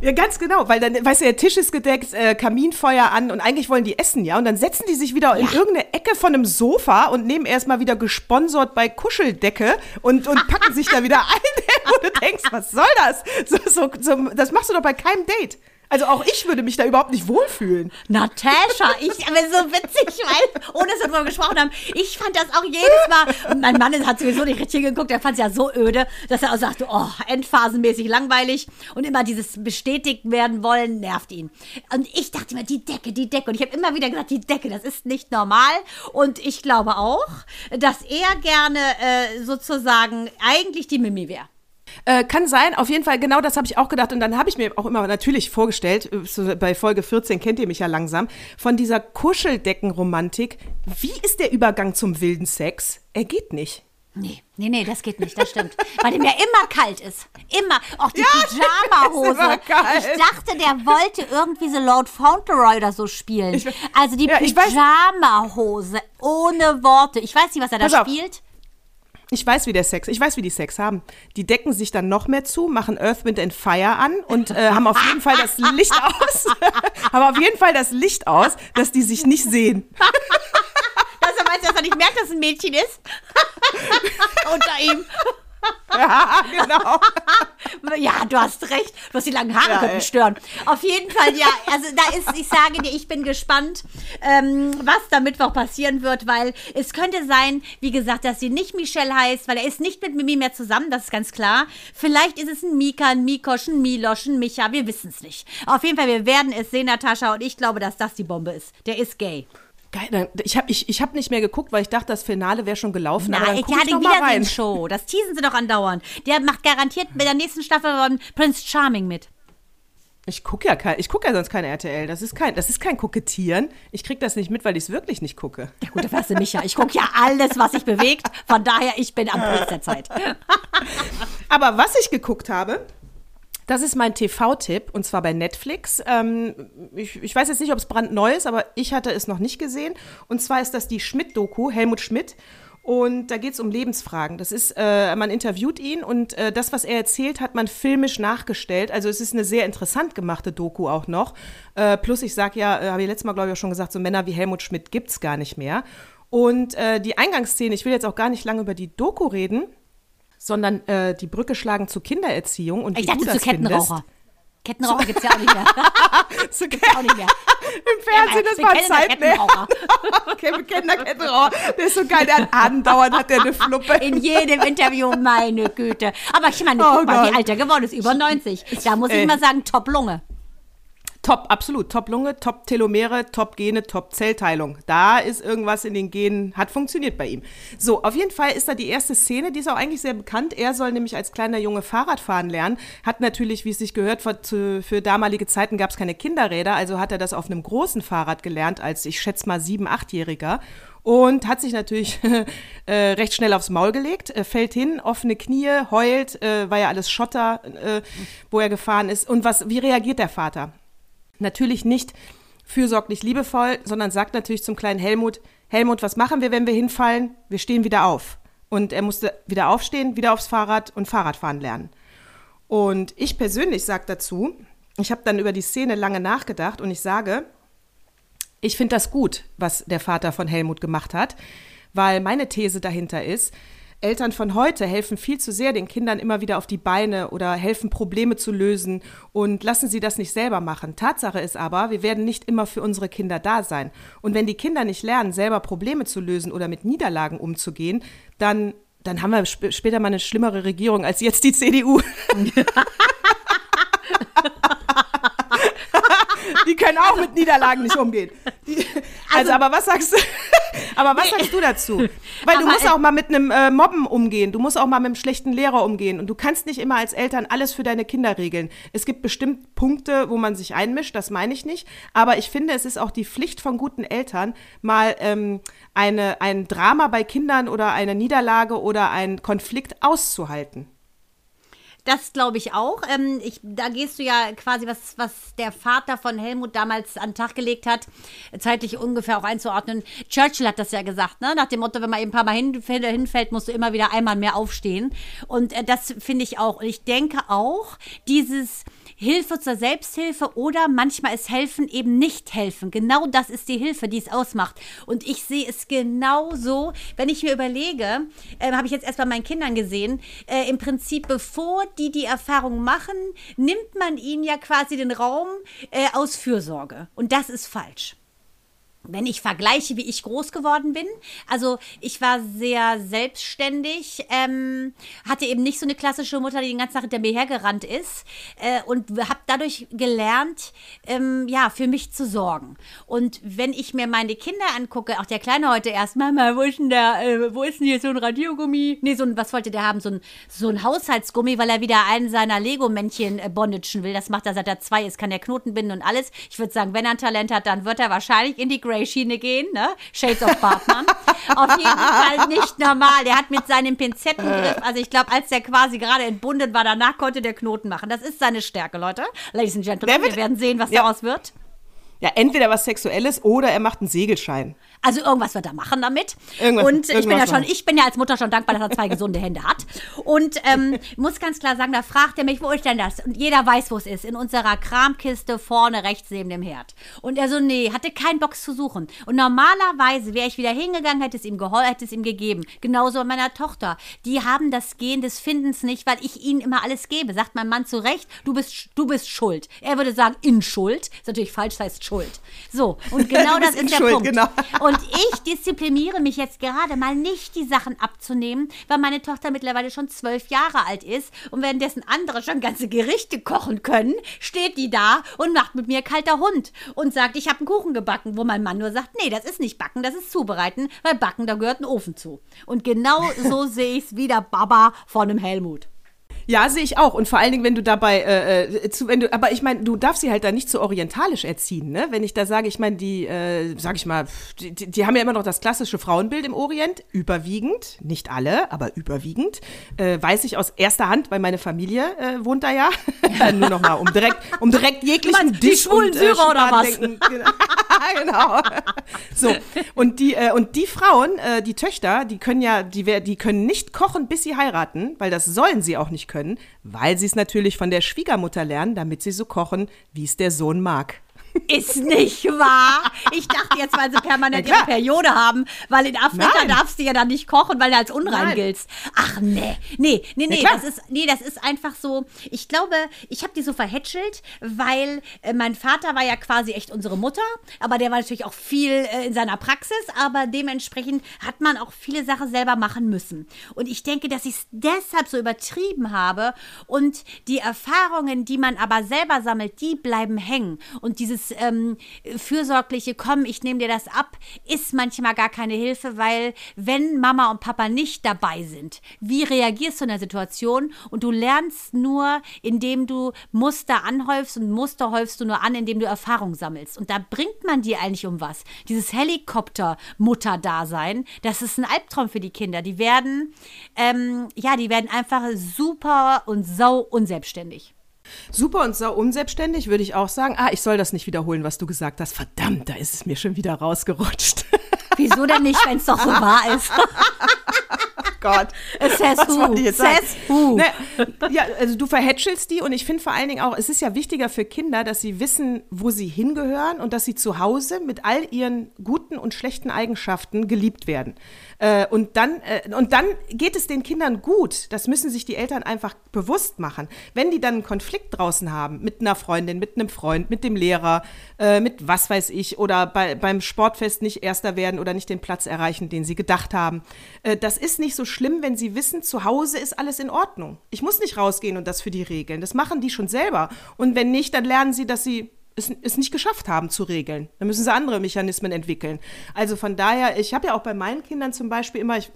Ja, ganz genau, weil dann, weißt du, der Tisch ist gedeckt, äh, Kaminfeuer an und eigentlich wollen die essen, ja. Und dann setzen die sich wieder in irgendeine Ecke von einem Sofa und nehmen erstmal wieder gesponsert bei Kuscheldecke und, und packen sich da wieder ein, wo du denkst, was soll das? So, so, so, das machst du doch bei keinem Date. Also auch ich würde mich da überhaupt nicht wohlfühlen. Natascha, ich, aber so witzig, weil, ohne dass wir darüber gesprochen haben, ich fand das auch jedes Mal, und mein Mann hat sowieso nicht richtig geguckt, er fand es ja so öde, dass er auch sagte, oh, endphasenmäßig langweilig und immer dieses bestätigt werden wollen, nervt ihn. Und ich dachte immer, die Decke, die Decke. Und ich habe immer wieder gesagt, die Decke, das ist nicht normal. Und ich glaube auch, dass er gerne äh, sozusagen eigentlich die Mimi wäre. Äh, kann sein, auf jeden Fall, genau das habe ich auch gedacht. Und dann habe ich mir auch immer natürlich vorgestellt, äh, bei Folge 14 kennt ihr mich ja langsam, von dieser Kuscheldeckenromantik. Wie ist der Übergang zum wilden Sex? Er geht nicht. Nee, nee, nee, das geht nicht, das stimmt. Weil dem ja immer kalt ist. Immer. Auch die Ja, Pyjama-Hose. Ich dachte, der wollte irgendwie so Lord Fauntleroy oder so spielen. Ich also die Ja, Pyjama-Hose. Ohne Worte. Ich weiß nicht, was er da Pass auf. Ich weiß, wie der Sex, ich weiß, wie die Sex haben. Die decken sich dann noch mehr zu, machen Earth, Wind and Fire an und äh, haben auf jeden Fall das Licht aus. haben auf jeden Fall das Licht aus, dass die sich nicht sehen. Dass er meinst, dass er nicht merkt, dass es ein Mädchen ist? Unter ihm. Ja, genau. Ja, du hast recht. Du hast die langen Haare Ja, könnten stören. Auf jeden Fall, ja. Also da ist, ich sage dir, ich bin gespannt, ähm, was da Mittwoch passieren wird, weil es könnte sein, wie gesagt, dass sie nicht Michelle heißt, weil er ist nicht mit Mimi mehr zusammen, das ist ganz klar. Vielleicht ist es ein Mika, ein Mikosch, ein Milosch, ein Micha, wir wissen es nicht. Auf jeden Fall, wir werden es sehen, Natascha, und ich glaube, dass das die Bombe ist. Der ist gay. Geil, ich habe ich, ich hab nicht mehr geguckt, weil ich dachte, das Finale wäre schon gelaufen. aber Na, dann ich guck ich hatte noch mal rein. Wiedersehen-Show. Das teasen sie doch andauernd. Der macht garantiert bei der nächsten Staffel von Prince Charming mit. Ich gucke ja, kein, ich guck ja sonst kein RTL. Das ist kein, das ist kein Kokettieren. Ich krieg das nicht mit, weil ich es wirklich nicht gucke. Ja gut, dafür hast du mich ja. Ich gucke ja alles, was sich bewegt. Von daher, ich bin am Puls der Zeit. Aber was ich geguckt habe, das ist mein TV-Tipp und zwar bei Netflix. Ähm, ich, ich weiß jetzt nicht, ob es brandneu ist, aber ich hatte es noch nicht gesehen. Und zwar ist das die Schmidt-Doku, Helmut Schmidt. Und da geht es um Lebensfragen. Das ist, äh, man interviewt ihn und äh, das, was er erzählt, hat man filmisch nachgestellt. Also es ist eine sehr interessant gemachte Doku auch noch. Äh, plus, ich sage ja, äh, habe ich letztes Mal, glaube ich, auch schon gesagt, so Männer wie Helmut Schmidt gibt es gar nicht mehr. Und äh, die Eingangsszene, ich will jetzt auch gar nicht lange über die Doku reden, sondern äh, die Brücke schlagen zur Kindererziehung und Ich wie dachte du zu das Kettenraucher. Kettenraucher gibt es ja auch nicht mehr. findest. So, auch nicht mehr. Im Fernsehen, das Wir war Zeit mehr. Kettenraucher. Kennen den Kettenraucher. Der ist so geil, der hat andauernd hat der eine Fluppe. In jedem Interview, meine Güte. Aber ich meine, Oh guck mal, wie alt er geworden ist. Über 90. Da muss ich Ey. mal sagen, top Lunge. Top, absolut. Top Lunge, Top Telomere, Top Gene, Top Zellteilung. Da ist irgendwas in den Genen, hat funktioniert bei ihm. So, auf jeden Fall ist da die erste Szene, die ist auch eigentlich sehr bekannt. Er soll nämlich als kleiner Junge Fahrrad fahren lernen. Hat natürlich, wie es sich gehört, für, für damalige Zeiten gab es keine Kinderräder, also hat er das auf einem großen Fahrrad gelernt, als ich schätze mal sieben, achtjähriger. Und hat sich natürlich äh, recht schnell aufs Maul gelegt, äh, fällt hin, offene Knie, heult, äh, war ja alles Schotter, äh, wo er gefahren ist. Und was, wie reagiert der Vater? Natürlich nicht fürsorglich liebevoll, sondern sagt natürlich zum kleinen Helmut, Helmut, was machen wir, wenn wir hinfallen? Wir stehen wieder auf. Und er musste wieder aufstehen, wieder aufs Fahrrad und Fahrradfahren lernen. Und ich persönlich sage dazu, ich habe dann über die Szene lange nachgedacht und ich sage, ich finde das gut, was der Vater von Helmut gemacht hat, weil meine These dahinter ist, Eltern von heute helfen viel zu sehr den Kindern immer wieder auf die Beine oder helfen Probleme zu lösen und lassen sie das nicht selber machen. Tatsache ist aber, wir werden nicht immer für unsere Kinder da sein. Und wenn die Kinder nicht lernen, selber Probleme zu lösen oder mit Niederlagen umzugehen, dann, dann haben wir sp später mal eine schlimmere Regierung als jetzt die CDU. Die können auch mit Niederlagen nicht umgehen. Die, also, aber was sagst du? Aber was sagst du dazu? Weil du musst auch mal mit einem äh, Mobben umgehen. Du musst auch mal mit einem schlechten Lehrer umgehen. Und du kannst nicht immer als Eltern alles für deine Kinder regeln. Es gibt bestimmt Punkte, wo man sich einmischt. Das meine ich nicht. Aber ich finde, es ist auch die Pflicht von guten Eltern, mal ähm, eine, ein Drama bei Kindern oder eine Niederlage oder einen Konflikt auszuhalten. Das glaube ich auch. Ähm, ich, da gehst du ja quasi, was, was der Vater von Helmut damals an den Tag gelegt hat, zeitlich ungefähr auch einzuordnen. Churchill hat das ja gesagt, ne? nach dem Motto, wenn man eben ein paar Mal hinfällt, hinfällt musst du immer wieder einmal mehr aufstehen. Und äh, das finde ich auch. Und ich denke auch, dieses Hilfe zur Selbsthilfe oder manchmal ist helfen eben nicht helfen. Genau das ist die Hilfe, die es ausmacht. Und ich sehe es genau so, wenn ich mir überlege, äh, habe ich jetzt erst bei meinen Kindern gesehen, äh, im Prinzip, bevor die die Erfahrung machen, nimmt man ihnen ja quasi den Raum äh, aus Fürsorge. Und das ist falsch wenn ich vergleiche, wie ich groß geworden bin, also ich war sehr selbstständig, ähm, hatte eben nicht so eine klassische Mutter, die den ganzen Tag hinter mir hergerannt ist äh, und habe dadurch gelernt, ähm, ja, für mich zu sorgen. Und wenn ich mir meine Kinder angucke, auch der Kleine heute erst, Mama, wo ist denn der, äh, wo ist denn hier so ein Radiogummi? Nee, so ein, was wollte der haben? So ein, so ein Haushaltsgummi, weil er wieder einen seiner Lego-Männchen äh, bondagen will. Das macht er seit er zwei ist, kann er Knoten binden und alles. Ich würde sagen, wenn er ein Talent hat, dann wird er wahrscheinlich in die Grey-Schiene gehen, ne? Shades of Bartmann. Auf jeden Fall nicht normal. Der hat mit seinem Pinzettengriff, also ich glaube, als der quasi gerade entbunden war, danach konnte der Knoten machen. Das ist seine Stärke, Leute. Ladies and Gentlemen, wir werden sehen, was Ja. daraus wird. Ja, entweder was Sexuelles oder er macht einen Segelschein. Also irgendwas wird er machen damit. Irgendwas- und ich bin ja schon, ich bin ja als Mutter schon dankbar, dass er zwei gesunde Hände hat. Und ähm, muss ganz klar sagen, da fragt er mich, wo ist denn das? Und jeder weiß, wo es ist. In unserer Kramkiste vorne rechts neben dem Herd. Und er so, nee, hatte keinen Bock zu suchen. Und normalerweise wäre ich wieder hingegangen, hätte es ihm geholfen, hätte es ihm gegeben. Genauso bei meiner Tochter. Die haben das Gen des Findens nicht, weil ich ihnen immer alles gebe. Sagt mein Mann zu Recht, du bist, du bist schuld. Er würde sagen, in Schuld. Ist natürlich falsch, das heißt Schuld. So, und genau das ist der Schuld, Punkt. genau. Und ich diszipliniere mich jetzt gerade mal nicht, die Sachen abzunehmen, weil meine Tochter mittlerweile schon zwölf Jahre alt ist und währenddessen andere schon ganze Gerichte kochen können, steht die da und macht mit mir kalter Hund und sagt, ich habe einen Kuchen gebacken, wo mein Mann nur sagt, nee, das ist nicht backen, das ist zubereiten, weil backen, da gehört ein Ofen zu. Und genau so sehe ich es wie der Baba von einem Helmut. Ja, sehe ich auch. Und vor allen Dingen, wenn du dabei, äh, äh, zu, wenn du, aber ich meine, du darfst sie halt da nicht so orientalisch erziehen, ne? Wenn ich da sage, ich meine, die, äh, sag ich mal, die, die haben ja immer noch das klassische Frauenbild im Orient, überwiegend, nicht alle, aber überwiegend, äh, weiß ich aus erster Hand, weil meine Familie äh, wohnt da ja. Nur noch mal, um direkt, um direkt jeglichen die schwulen und, Syrer oder was? Denken. genau. So und die äh, und die Frauen, äh, die Töchter, die können ja, die die können nicht kochen, bis sie heiraten, weil das sollen sie auch nicht können, weil sie es natürlich von der Schwiegermutter lernen, damit sie so kochen, wie es der Sohn mag. Ist nicht wahr. Ich dachte jetzt, weil sie permanent Ja, ihre. Periode haben, weil in Afrika Nein. darfst du ja dann nicht kochen, weil du als unrein Nein. giltst. Ach nee, nee, nee, nee, klar. das ist nee, das ist einfach so. Ich glaube, ich habe die so verhätschelt, weil äh, mein Vater war ja quasi echt unsere Mutter, aber der war natürlich auch viel äh, in seiner Praxis, aber dementsprechend hat man auch viele Sachen selber machen müssen. Und ich denke, dass ich es deshalb so übertrieben habe und die Erfahrungen, die man aber selber sammelt, die bleiben hängen. Und dieses ähm, fürsorgliche, komm, ich nehme dir das ab, ist manchmal gar keine Hilfe, weil wenn Mama und Papa nicht dabei sind, wie reagierst du in der Situation? Und du lernst nur, indem du Muster anhäufst und Muster häufst du nur an, indem du Erfahrung sammelst. Und da bringt man dir eigentlich um was. Dieses Helikopter-Mutter-Dasein, das ist ein Albtraum für die Kinder. Die werden, ähm, ja, die werden einfach super und sau unselbstständig. Super und sau unselbstständig, würde ich auch sagen. Ah, ich soll das nicht wiederholen, was du gesagt hast. Verdammt, da ist es mir schon wieder rausgerutscht. Wieso denn nicht, wenn es doch so wahr ist? Gott. Es says Was who. jetzt sagen? Says who. Ne, ja, also du verhätschelst die und ich finde vor allen Dingen auch, es ist ja wichtiger für Kinder, dass sie wissen, wo sie hingehören und dass sie zu Hause mit all ihren guten und schlechten Eigenschaften geliebt werden. Äh, und, dann, äh, und dann geht es den Kindern gut. Das müssen sich die Eltern einfach bewusst machen. Wenn die dann einen Konflikt draußen haben, mit einer Freundin, mit einem Freund, mit dem Lehrer, äh, mit was weiß ich, oder bei, beim Sportfest nicht Erster werden oder nicht den Platz erreichen, den sie gedacht haben. Äh, das ist nicht so schlimm, wenn sie wissen, zu Hause ist alles in Ordnung. Ich muss nicht rausgehen und das für die regeln. Das machen die schon selber. Und wenn nicht, dann lernen sie, dass sie es, es nicht geschafft haben zu regeln. Dann müssen sie andere Mechanismen entwickeln. Also von daher, ich habe ja auch bei meinen Kindern zum Beispiel immer, ich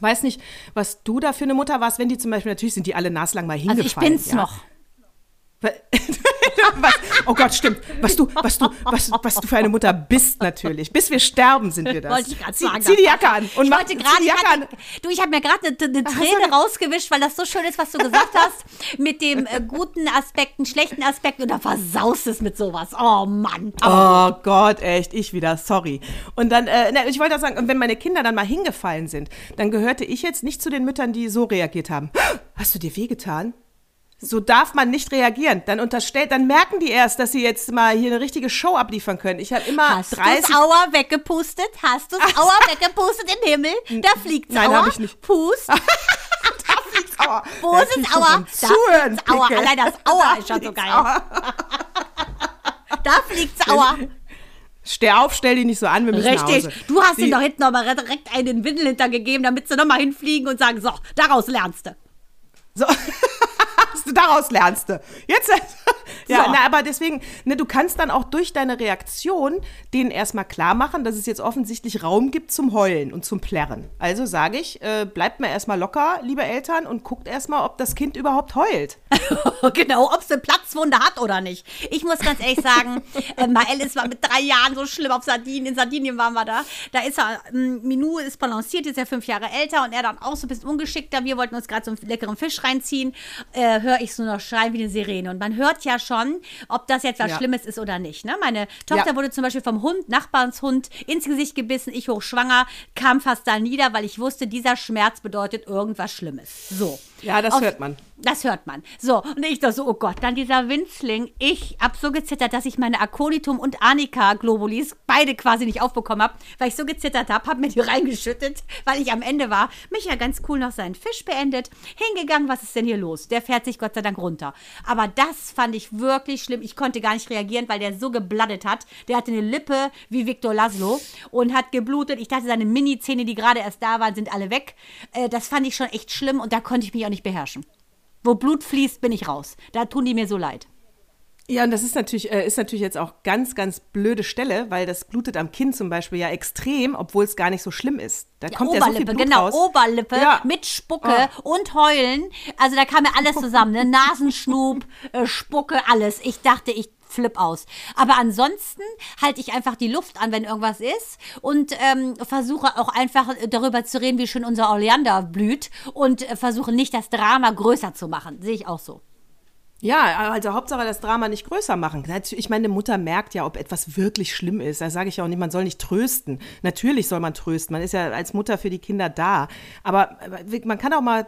weiß nicht, was du da für eine Mutter warst, wenn die zum Beispiel, natürlich sind die alle naslang mal Also hingefallen. ich bin's ja. noch. was, oh Gott, stimmt. Was du, was du, was, was du für eine Mutter bist natürlich. Bis wir sterben sind wir das. Wollte ich gerade sagen. zieh die Jacke an und ich mach, wollte zieh gerade, die Jacke an. du, ich habe mir gerade eine, eine Träne rausgewischt, weil das so schön ist, was du gesagt hast, mit dem äh, guten Aspekten, schlechten Aspekten und da versaust es mit sowas. Oh Mann. Oh Gott, echt, ich wieder, sorry. Und dann, äh, na, ich wollte auch sagen, wenn meine Kinder dann mal hingefallen sind, dann gehörte ich jetzt nicht zu den Müttern, die so reagiert haben. Hast du dir wehgetan? So darf man nicht reagieren. Dann unterstellt, dann merken die erst, dass sie jetzt mal hier eine richtige Show abliefern können. Ich habe immer Hast du 30 Aua weggepustet? Hast du Aua weggepustet in den Himmel? Da fliegt's Nein, Aua. hab ich nicht. Pust. Wo Da ist krieg ich es schon Aua? vom Da Zuhören, fliegt's. Pickel. Allein das Aua ist schon so geil. Da fliegt's Aua. Steh auf, stell die nicht so an, wir müssen Richtig. Du hast Die- ihnen doch hinten nochmal direkt einen Windel hintergegeben, damit sie nochmal hinfliegen und sagen, so, daraus lernst du. So. Daraus lernst du. Jetzt. Ja, So. na, aber deswegen, ne, du kannst dann auch durch deine Reaktion denen erstmal klar machen, dass es jetzt offensichtlich Raum gibt zum Heulen und zum Plärren. Also sage ich, äh, bleibt mal erstmal locker, liebe Eltern, und guckt erstmal, ob das Kind überhaupt heult. genau, ob sie Platzwunde hat oder nicht. Ich muss ganz ehrlich sagen, äh, Mael war mit drei Jahren so schlimm auf Sardinien. In Sardinien waren wir da. Da ist er, ähm, Minou ist balanciert, ist ja fünf Jahre älter und er dann auch so ein bisschen ungeschickter. Wir wollten uns gerade so einen leckeren Fisch reinziehen. Äh, höre ich so noch schreien wie eine Sirene. Und man hört ja schon, ob das jetzt was Ja. Schlimmes ist oder nicht. Ne? Meine Tochter Ja. wurde zum Beispiel vom Hund, Nachbarnshund, ins Gesicht gebissen. Ich hochschwanger, kam fast da nieder, weil ich wusste, dieser Schmerz bedeutet irgendwas Schlimmes. So. Ja, das Auf- hört man. Das hört man. So, und ich dachte so, oh Gott, dann dieser Winzling. Ich hab so gezittert, dass ich meine Aconitum und Anika Globulis beide quasi nicht aufbekommen habe, weil ich so gezittert habe, hab mir die reingeschüttet, weil ich am Ende war. Micha ganz cool noch seinen Fisch beendet, hingegangen, was ist denn hier los? Der fährt sich Gott sei Dank runter. Aber das fand ich wirklich schlimm. Ich konnte gar nicht reagieren, weil der so gebladdet hat. Der hatte eine Lippe wie Victor Laszlo und hat geblutet. Ich dachte, seine Mini-Zähne, die gerade erst da waren, sind alle weg. Äh, das fand ich schon echt schlimm und da konnte ich mich auch nicht beherrschen. Wo Blut fließt, bin ich raus. Da tun die mir so leid. Ja, und das ist natürlich, äh, ist natürlich jetzt auch ganz, ganz blöde Stelle, weil das blutet am Kinn zum Beispiel ja extrem, obwohl es gar nicht so schlimm ist. Da kommt ja so viel Oberlippe, Blut genau, raus. Oberlippe Ja. mit Spucke und Heulen. Also da kam ja alles zusammen, ne? Nasenschnub, äh, Spucke, alles. Ich dachte, ich flipp aus. Aber ansonsten halte ich einfach die Luft an, wenn irgendwas ist und ähm, versuche auch einfach darüber zu reden, wie schön unser Oleander blüht und äh, versuche nicht das Drama größer zu machen. Sehe ich auch so. Ja, also Hauptsache das Drama nicht größer machen. Ich meine, eine Mutter merkt ja, ob etwas wirklich schlimm ist. Da sage ich auch nicht, man soll nicht trösten. Natürlich soll man trösten. Man ist ja als Mutter für die Kinder da. Aber man kann auch mal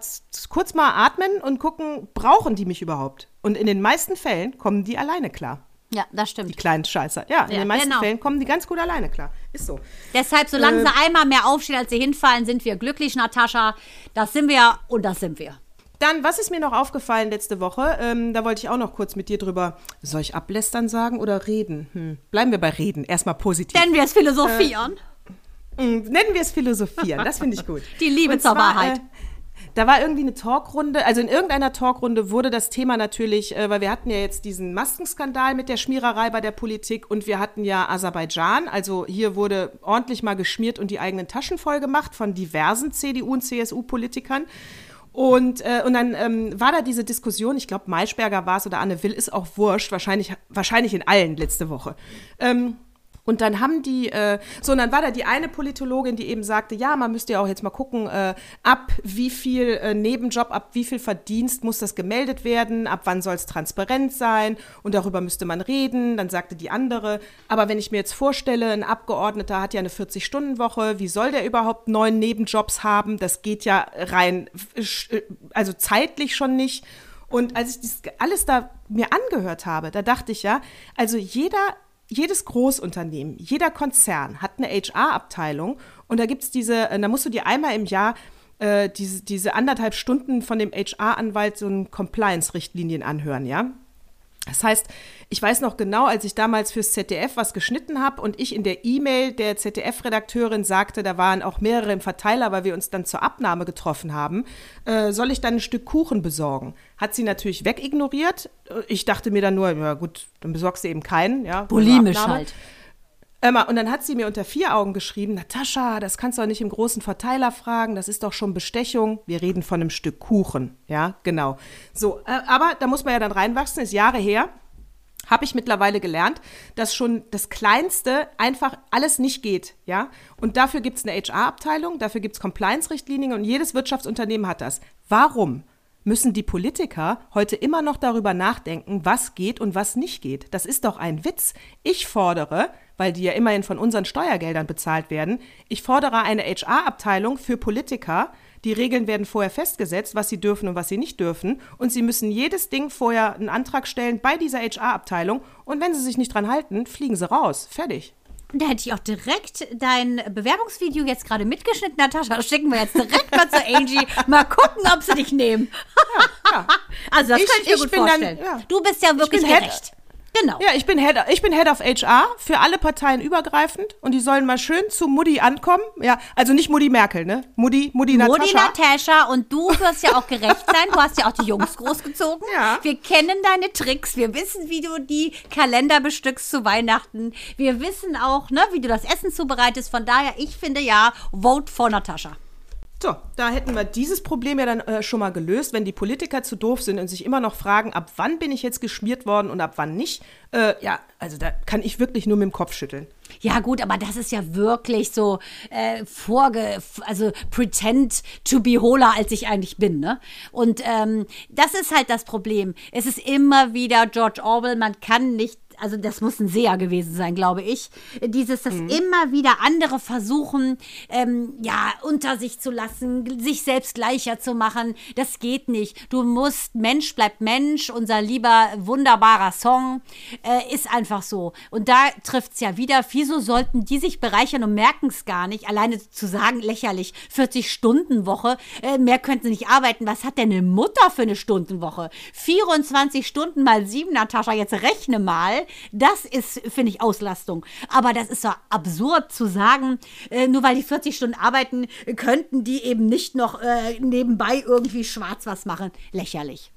kurz mal atmen und gucken, brauchen die mich überhaupt? Und in den meisten Fällen kommen die alleine klar. Ja, das stimmt. Die kleinen Scheißer. Ja, in Ja, den meisten genau. Fällen kommen die ganz gut alleine klar. Ist so. Deshalb, solange Äh. sie einmal mehr aufstehen, als sie hinfallen, sind wir glücklich, Natascha. Das sind wir und das sind wir. Dann, was ist mir noch aufgefallen letzte Woche? Ähm, da wollte ich auch noch kurz mit dir drüber. Soll ich ablästern sagen oder reden? Hm. Bleiben wir bei reden. Erstmal positiv. Denn wir es philosophieren. Mm, Nennen wir es Philosophieren, das finde ich gut. Die Liebe Und zur zwar, Wahrheit. Äh, da war irgendwie eine Talkrunde, also in irgendeiner Talkrunde wurde das Thema natürlich, äh, weil wir hatten ja jetzt diesen Maskenskandal mit der Schmiererei bei der Politik und wir hatten ja Aserbaidschan, also hier wurde ordentlich mal geschmiert und die eigenen Taschen voll gemacht von diversen CDU- und CSU-Politikern. Und, äh, und dann ähm, war da diese Diskussion, ich glaube, Maischberger war es oder Anne Will, ist auch wurscht, wahrscheinlich, wahrscheinlich in allen letzte Woche. Ähm, und dann haben die, äh, so, und dann war da die eine Politologin, die eben sagte, ja, man müsste ja auch jetzt mal gucken, äh, ab wie viel äh, Nebenjob, ab wie viel Verdienst muss das gemeldet werden, ab wann soll es transparent sein und darüber müsste man reden. Dann sagte die andere, aber wenn ich mir jetzt vorstelle, ein Abgeordneter hat ja eine 40-Stunden-Woche, wie soll der überhaupt neun Nebenjobs haben? Das geht ja rein, äh, also zeitlich schon nicht. Und als ich das alles da mir angehört habe, da dachte ich ja, also jeder jedes Großunternehmen, jeder Konzern hat eine HR-Abteilung und da gibt es diese, äh, da musst du dir einmal im Jahr äh, diese, diese anderthalb Stunden von dem HR-Anwalt so ein Compliance-Richtlinien anhören, ja. Das heißt, ich weiß noch genau, als ich damals fürs ZDF was geschnitten habe und ich in der E-Mail der ZDF-Redakteurin sagte, da waren auch mehrere im Verteiler, weil wir uns dann zur Abnahme getroffen haben, äh, soll ich dann ein Stück Kuchen besorgen? Hat sie natürlich wegignoriert. Ich dachte mir dann nur, ja gut, dann besorgst du eben keinen. Ja, Bulimisch halt. Und dann hat sie mir unter vier Augen geschrieben, Natascha, das kannst du doch nicht im großen Verteiler fragen, das ist doch schon Bestechung. Wir reden von einem Stück Kuchen, ja, genau. So, äh, aber da muss man ja dann reinwachsen, ist Jahre her. habe ich mittlerweile gelernt, dass schon das Kleinste einfach alles nicht geht, ja. Und dafür gibt es eine HR-Abteilung, dafür gibt es Compliance-Richtlinien und jedes Wirtschaftsunternehmen hat das. Warum müssen die Politiker heute immer noch darüber nachdenken, was geht und was nicht geht? Das ist doch ein Witz. Ich fordere, weil die ja immerhin von unseren Steuergeldern bezahlt werden, ich fordere eine HR-Abteilung für Politiker, die Regeln werden vorher festgesetzt, was sie dürfen und was sie nicht dürfen. Und sie müssen jedes Ding vorher einen Antrag stellen bei dieser HR-Abteilung. Und wenn sie sich nicht dran halten, fliegen sie raus. Fertig. Da hätte ich auch direkt dein Bewerbungsvideo jetzt gerade mitgeschnitten, Natascha. Das schicken wir jetzt direkt mal zu Angie. Mal gucken, ob sie dich nehmen. Ja. Also das Ich- kann ich mir ich gut bin dann- vorstellen. ja. Du bist ja wirklich bin Head- gerecht. Genau. Ja, ich bin, Head, ich bin Head of HR für alle Parteien übergreifend und die sollen mal schön zu Mutti ankommen. Ja, also nicht Mutti Merkel, ne? Mutti, Mutti, Natascha. Natascha und du wirst ja auch gerecht sein. Du hast ja auch die Jungs großgezogen. Ja. Wir kennen deine Tricks. Wir wissen, wie du die Kalender bestückst zu Weihnachten. Wir wissen auch, ne, wie du das Essen zubereitest. Von daher, ich finde ja, vote for Natascha. So, da hätten wir dieses Problem ja dann äh, schon mal gelöst, wenn die Politiker zu doof sind und sich immer noch fragen, ab wann bin ich jetzt geschmiert worden und ab wann nicht. Äh, ja, also da kann ich wirklich nur mit dem Kopf schütteln. Ja, gut, aber das ist ja wirklich so äh, vorge, also pretend to be hohler, als ich eigentlich bin, ne? Und ähm, das ist halt das Problem. Es ist immer wieder George Orwell, man kann nicht also das muss ein Seher gewesen sein, glaube ich. Dieses, dass immer wieder andere versuchen, ähm, ja, unter sich zu lassen, sich selbst gleicher zu machen. Das geht nicht. Du musst, Mensch bleibt Mensch, unser lieber, wunderbarer Song, äh, ist einfach so. Und da trifft es ja wieder, wieso sollten die sich bereichern und merken es gar nicht? Alleine zu sagen, lächerlich, 40-Stunden-Woche, äh, mehr könnten sie nicht arbeiten. Was hat denn eine Mutter für eine Stundenwoche? 24 Stunden mal sieben, Natascha, jetzt rechne mal. Das ist, finde ich, Auslastung. Aber das ist doch absurd zu sagen, äh, nur weil die 40 Stunden arbeiten, könnten die eben nicht noch äh, nebenbei irgendwie schwarz was machen. Lächerlich.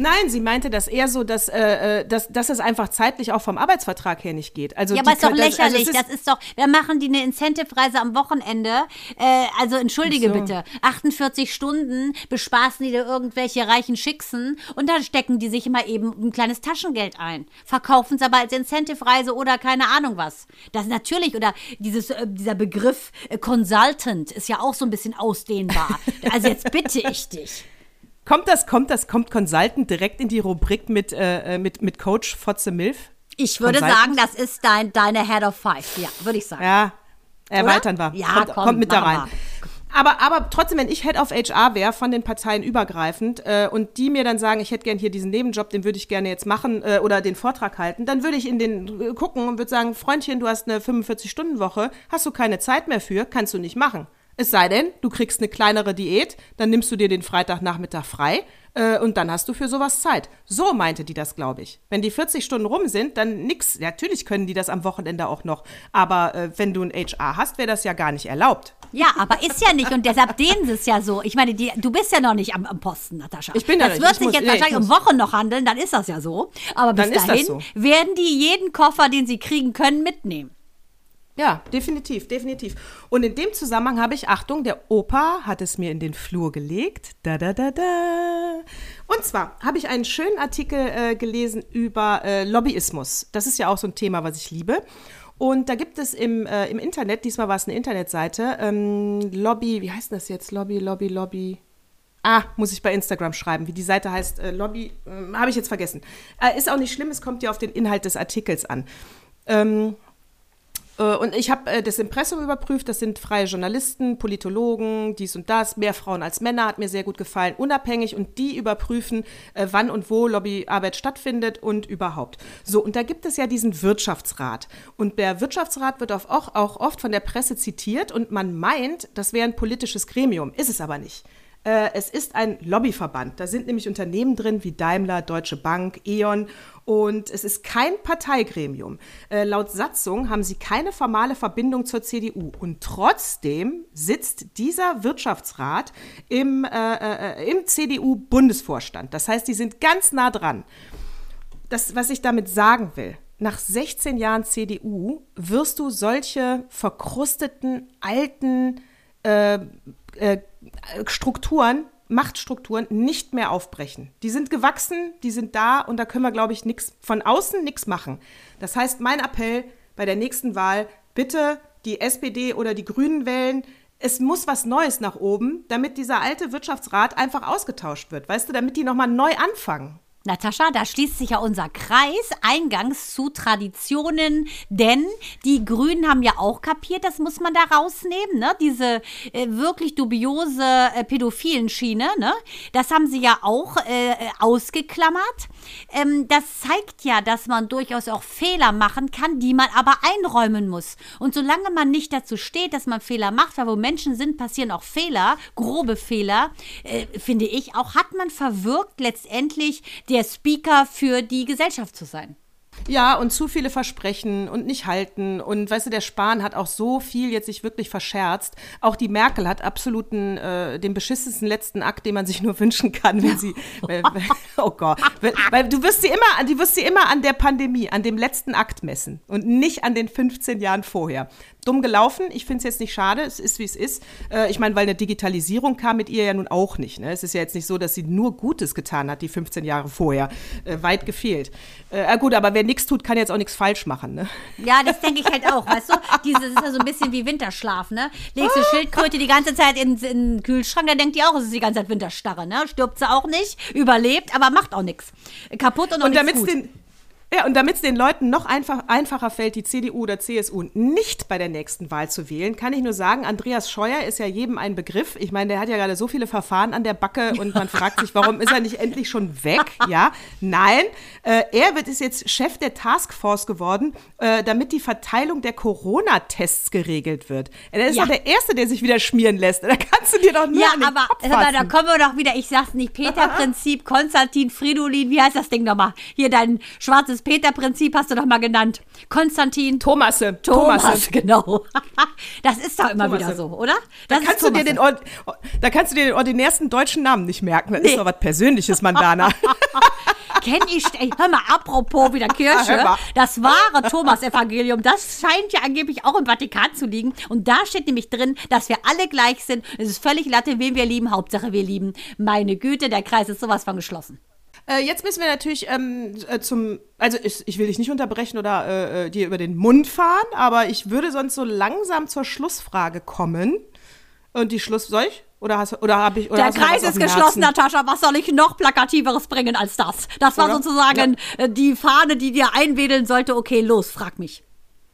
Nein, sie meinte das eher so, dass, äh, äh, dass, dass es einfach zeitlich auch vom Arbeitsvertrag her nicht geht. Also Ja, aber ist doch können- das- lächerlich. Also es das ist doch, da machen die eine Incentive-Reise am Wochenende. Äh, also entschuldige so. bitte. 48 Stunden bespaßen die da irgendwelche reichen Schicksen und dann stecken die sich immer eben ein kleines Taschengeld ein. Verkaufen es aber als Incentive-Reise oder keine Ahnung was. Das natürlich, oder dieses, äh, dieser Begriff äh, Consultant ist ja auch so ein bisschen ausdehnbar. also jetzt bitte ich dich. Kommt das, kommt das, kommt Consultant direkt in die Rubrik mit, äh, äh, mit, mit Coach Fotze Milf? Ich würde Consultant? sagen, das ist dein, deine Head of Five. Ja, würde ich sagen. Ja, erweitern wir. Ja, kommt, komm, kommt mit da rein. Aber, aber trotzdem, wenn ich Head of HR wäre, von den Parteien übergreifend, äh, und die mir dann sagen, ich hätte gern hier diesen Nebenjob, den würde ich gerne jetzt machen äh, oder den Vortrag halten, dann würde ich in den äh, gucken und würde sagen, Freundchen, du hast eine 45-Stunden-Woche, hast du keine Zeit mehr für, kannst du nicht machen. Es sei denn, du kriegst eine kleinere Diät, dann nimmst du dir den Freitagnachmittag frei äh, und dann hast du für sowas Zeit. So meinte die das, glaube ich. Wenn die 40 Stunden rum sind, dann nix. Natürlich können die das am Wochenende auch noch. Aber äh, wenn du ein HR hast, wäre das ja gar nicht erlaubt. Ja, aber ist ja nicht und deshalb dehnen sie es ja so. Ich meine, die, du bist ja noch nicht am, am Posten, Natascha. Ich bin ja Das nicht. wird Ich sich muss- jetzt nee, ich wahrscheinlich um. Wochen noch handeln, dann ist das ja so. Aber bis dahin so. werden die jeden Koffer, den sie kriegen können, mitnehmen. Ja, definitiv, definitiv. Und in dem Zusammenhang habe ich, Achtung, der Opa hat es mir in den Flur gelegt. Da, da, da, da. Und zwar habe ich einen schönen Artikel äh, gelesen über äh, Lobbyismus. Das ist ja auch so ein Thema, was ich liebe. Und da gibt es im, äh, im Internet, diesmal war es eine Internetseite, ähm, Lobby, wie heißt das jetzt? Lobby, Lobby, Lobby. Ah, muss ich bei Instagram schreiben, wie die Seite heißt. Äh, Lobby, ähm, habe ich jetzt vergessen. Äh, ist auch nicht schlimm, es kommt ja auf den Inhalt des Artikels an. Ähm, äh, Und ich habe äh, das Impressum überprüft. Das sind freie Journalisten, Politologen, dies und das. Mehr Frauen als Männer hat mir sehr gut gefallen. Unabhängig und die überprüfen, äh, wann und wo Lobbyarbeit stattfindet und überhaupt. So, und da gibt es ja diesen Wirtschaftsrat. Und der Wirtschaftsrat wird auch, auch oft von der Presse zitiert und man meint, das wäre ein politisches Gremium. Ist es aber nicht. Äh, Es ist ein Lobbyverband. Da sind nämlich Unternehmen drin wie Daimler, Deutsche Bank, E.ON und es ist kein Parteigremium. Äh, Laut Satzung haben sie keine formale Verbindung zur CDU und trotzdem sitzt dieser Wirtschaftsrat im, äh, äh, im CDU-Bundesvorstand. Das heißt, die sind ganz nah dran. Das, was ich damit sagen will, nach 16 Jahren CDU wirst du solche verkrusteten, alten äh, äh, Strukturen Machtstrukturen nicht mehr aufbrechen. Die sind gewachsen, die sind da und da können wir, glaube ich, nix, von außen nichts machen. Das heißt, mein Appell bei der nächsten Wahl, bitte die SPD oder die Grünen wählen. Es muss was Neues nach oben, damit dieser alte Wirtschaftsrat einfach ausgetauscht wird. Weißt du, damit die nochmal neu anfangen. Natascha, da schließt sich ja unser Kreis eingangs zu Traditionen, denn die Grünen haben ja auch kapiert, das muss man da rausnehmen, ne? Diese äh, wirklich dubiose äh, pädophilen Schiene, ne? Das haben sie ja auch äh, ausgeklammert. Ähm, das zeigt ja, dass man durchaus auch Fehler machen kann, die man aber einräumen muss. Und solange man nicht dazu steht, dass man Fehler macht, weil wo Menschen sind, passieren auch Fehler, grobe Fehler, äh, finde ich, auch hat man verwirkt letztendlich der Speaker für die Gesellschaft zu sein. Ja, und zu viele Versprechen und nicht halten. Und weißt du, der Spahn hat auch so viel jetzt sich wirklich verscherzt. Auch die Merkel hat absoluten, äh, den beschissensten letzten Akt, den man sich nur wünschen kann, wenn sie, weil, weil, oh Gott, weil, weil du wirst sie immer, du wirst sie immer an der Pandemie, an dem letzten Akt messen und nicht an den 15 Jahren vorher. Dumm gelaufen, ich finde es jetzt nicht schade, es ist wie es ist. Äh, ich meine, weil eine Digitalisierung kam mit ihr ja nun auch nicht. Ne? Es ist ja jetzt nicht so, dass sie nur Gutes getan hat, die 15 Jahre vorher. Äh, weit gefehlt. Äh, gut, aber wer nichts tut, kann jetzt auch nichts falsch machen. Ne? Ja, das denke ich halt auch, weißt du? Dieses ist ja so ein bisschen wie Winterschlaf, ne? Legst du Schildkröte die ganze Zeit in, in den Kühlschrank, dann denkt die auch, es ist die ganze Zeit Winterstarre, ne? Stirbt sie auch nicht, überlebt, aber macht auch nichts. Kaputt und auch Und nichts damit es gut. den ja, und damit es den Leuten noch einfach, einfacher fällt, die CDU oder CSU nicht bei der nächsten Wahl zu wählen, kann ich nur sagen, Andreas Scheuer ist ja jedem ein Begriff. Ich meine, der hat ja gerade so viele Verfahren an der Backe und man fragt sich, warum ist er nicht endlich schon weg? Ja, nein, äh, er wird ist jetzt Chef der Taskforce geworden, äh, damit die Verteilung der Corona-Tests geregelt wird. Er ist Ja. doch der Erste, der sich wieder schmieren lässt. Da kannst du dir doch nur Ja, an den aber, Kopf aber da kommen wir doch wieder, ich sag's nicht, Peter-Prinzip, Konstantin, Fridolin, wie heißt das Ding nochmal? Hier dein schwarzes Peter-Prinzip hast du doch mal genannt. Konstantin, Thomasse, Thomas, Thomasse. genau. Das ist doch immer Thomasse. wieder so, oder? Da Das ist kannst, du dir den, da kannst du dir den ordinärsten deutschen Namen nicht merken. Das Nee. ist doch was Persönliches, Mandana. Kenn ich, ey, hör mal, apropos wieder Kirche, das wahre Thomas-Evangelium, das scheint ja angeblich auch im Vatikan zu liegen. Und da steht nämlich drin, dass wir alle gleich sind. Es ist völlig Latte, wen wir lieben, Hauptsache wir lieben. Meine Güte, der Kreis ist sowas von geschlossen. Äh, jetzt müssen wir natürlich ähm, äh, zum, also ich, ich will dich nicht unterbrechen oder äh, äh, dir über den Mund fahren, aber ich würde sonst so langsam zur Schlussfrage kommen. Und die Schluss, soll ich? Oder hast oder habe ich oder Der Kreis ist geschlossen, Herzen? Natascha. Was soll ich noch plakativeres bringen als das? Das war Oder? sozusagen äh, die Fahne, die dir einwedeln sollte. Okay, los, frag mich.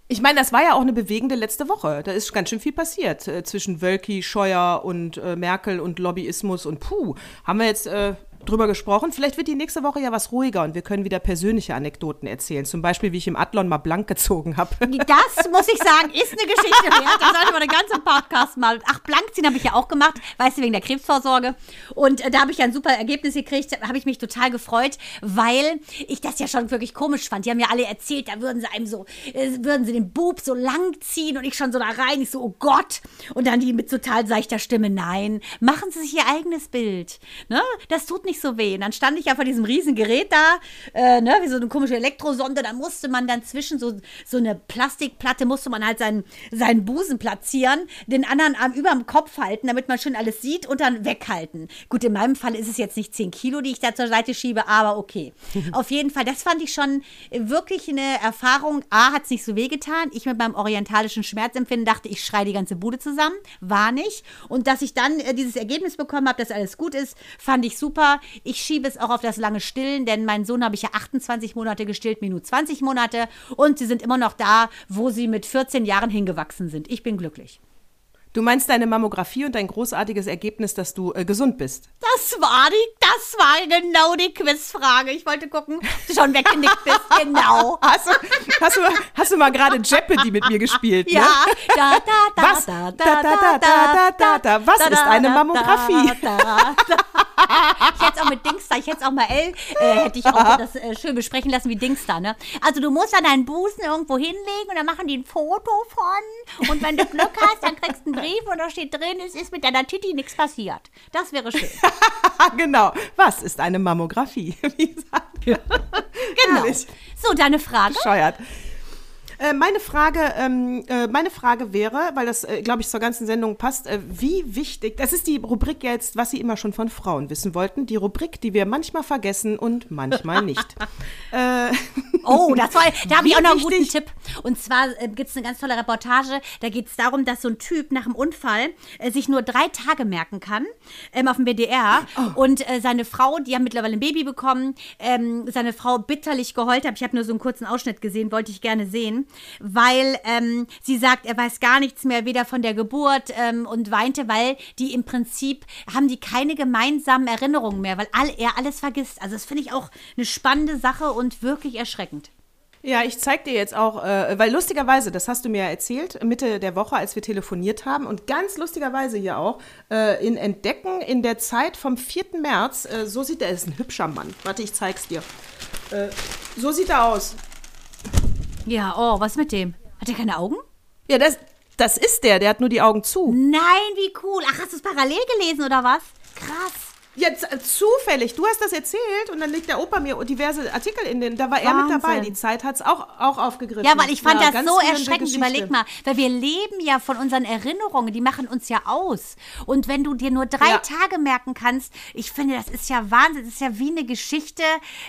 Ich meine, das war ja auch eine bewegende letzte Woche. Da ist ganz schön viel passiert äh, zwischen Wölki, Scheuer und äh, Merkel und Lobbyismus und puh, haben wir jetzt äh, drüber gesprochen. Vielleicht wird die nächste Woche ja was ruhiger und wir können wieder persönliche Anekdoten erzählen. Zum Beispiel, wie ich im Adlon mal blank gezogen habe. Das muss ich sagen, ist eine Geschichte wert. Da sollte man den ganzen Podcast mal. Ach, Blankziehen habe ich ja auch gemacht, weißt du, wegen der Krebsvorsorge. Und äh, da habe ich ja ein super Ergebnis gekriegt. Da habe ich mich total gefreut, weil ich das ja schon wirklich komisch fand. Die haben ja alle erzählt, da würden sie einem so, äh, würden sie den Bub so lang ziehen und ich schon so da rein. Ich so, oh Gott. Und dann die mit total seichter Stimme, nein, machen Sie sich Ihr eigenes Bild. Ne? Das tut nicht so weh. Und dann stand ich ja vor diesem riesen Gerät da, äh, ne, wie so eine komische Elektrosonde. Da musste man dann zwischen so, so eine Plastikplatte, musste man halt seinen, seinen Busen platzieren, den anderen Arm über dem Kopf halten, damit man schön alles sieht und dann weghalten. Gut, in meinem Fall ist es jetzt nicht 10 Kilo, die ich da zur Seite schiebe, aber okay. Auf jeden Fall, das fand ich schon wirklich eine Erfahrung. A, hat es nicht so wehgetan. Ich mit meinem orientalischen Schmerzempfinden dachte, ich schreie die ganze Bude zusammen. War nicht. Und dass ich dann äh, dieses Ergebnis bekommen habe, dass alles gut ist, fand ich super. Ich schiebe es auch auf das lange Stillen, denn meinen Sohn habe ich ja 28 Monate gestillt, Minu 20 Monate. Und sie sind immer noch da, wo sie mit 14 Jahren hingewachsen sind. Ich bin glücklich. Du meinst deine Mammographie und dein großartiges Ergebnis, dass du äh, gesund bist. Das war die, das war genau die Quizfrage. Ich wollte gucken, ob du schon weggenickt bist. Genau. Hast du, hast du, hast du mal gerade Jeopardy mit mir gespielt? Ne? Ja. Da, da, da, Was? Da, da, da, da, da, da. Was ist eine Mammographie? Da, da, da. Ich hätte es auch mit Dingster, ich hätte es auch mal L, äh, hätte ich auch das äh, schön besprechen lassen wie Dingster, ne? Also du musst dann deinen Busen irgendwo hinlegen und dann machen die ein Foto von und wenn du Glück hast, dann kriegst du einen Brief und da steht drin, es ist mit deiner Titi nichts passiert. Das wäre schön. genau. Was ist eine Mammographie? Wie gesagt. Genau. Herrlich. So, deine Frage? Bescheuert. Äh, meine, Frage, ähm, äh, meine Frage wäre, weil das, äh, glaube ich, zur ganzen Sendung passt, äh, wie wichtig, das ist die Rubrik jetzt, was Sie immer schon von Frauen wissen wollten, die Rubrik, die wir manchmal vergessen und manchmal nicht. äh, Oh, das war, da habe ich auch noch einen guten wichtig- Tipp. Und zwar gibt es eine ganz tolle Reportage. Da geht es darum, dass so ein Typ nach dem Unfall sich nur drei Tage merken kann ähm, auf dem BDR. Oh. Und seine Frau, die haben mittlerweile ein Baby bekommen, ähm, seine Frau bitterlich geheult hat. Ich habe nur so einen kurzen Ausschnitt gesehen, wollte ich gerne sehen, weil ähm, sie sagt, er weiß gar nichts mehr, weder von der Geburt ähm, und weinte, weil die im Prinzip haben die keine gemeinsamen Erinnerungen mehr, weil all, er alles vergisst. Also das finde ich auch eine spannende Sache und wirklich erschreckend. Ja, ich zeig dir jetzt auch, äh, weil lustigerweise, das hast du mir ja erzählt, Mitte der Woche, als wir telefoniert haben und ganz lustigerweise hier auch, äh, in Entdecken in der Zeit vom 4. März, äh, so sieht er, ist ein hübscher Mann. Warte, ich zeig's dir. Äh, so sieht er aus. Ja, oh, was mit dem? Hat er keine Augen? Ja, das, das ist der, der hat nur die Augen zu. Nein, wie cool. Ach, hast du es parallel gelesen oder was? Krass. Ja, z- zufällig. Du hast das erzählt und dann legt der Opa mir diverse Artikel in den. Da war er mit dabei. Wahnsinn. Die Zeit hat's auch, auch aufgegriffen. Ja, weil ich fand Ja, das so erschreckend. Überleg mal, weil wir leben ja von unseren Erinnerungen, die machen uns ja aus. Und wenn du dir nur drei Ja. Tage merken kannst, ich finde, das ist ja Wahnsinn. Das ist ja wie eine Geschichte,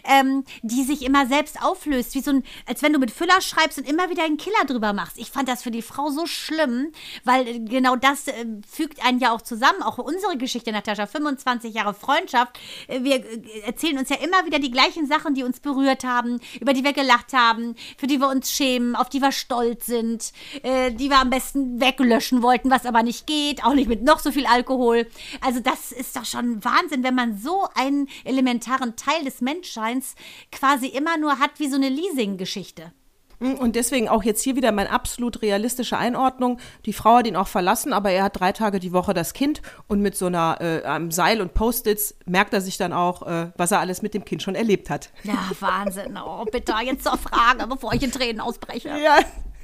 ähm, die sich immer selbst auflöst. Wie so ein, als wenn du mit Füller schreibst und immer wieder einen Killer drüber machst. Ich fand das für die Frau so schlimm, weil äh, genau das äh, fügt einen ja auch zusammen. Auch unsere Geschichte, Natascha, 25 Jahre Freundschaft. Äh, Wir äh, erzählen uns ja immer wieder die gleichen Sachen, die uns berührt haben, über die wir gelacht haben, für die wir uns schämen, auf die wir stolz sind, äh, die wir am besten weglöschen wollten, was aber nicht geht, auch nicht mit noch so viel Alkohol. Also das ist doch schon Wahnsinn, wenn man so einen elementaren Teil des Menschseins quasi immer nur hat wie so eine Leasing-Geschichte. Und deswegen auch jetzt hier wieder meine absolut realistische Einordnung. Die Frau hat ihn auch verlassen, aber er hat drei Tage die Woche das Kind und mit so einer äh, einem Seil und Post-its merkt er sich dann auch, äh, was er alles mit dem Kind schon erlebt hat. Ja, Wahnsinn. Oh, bitte, jetzt zur Frage, bevor ich in Tränen ausbreche. Ja.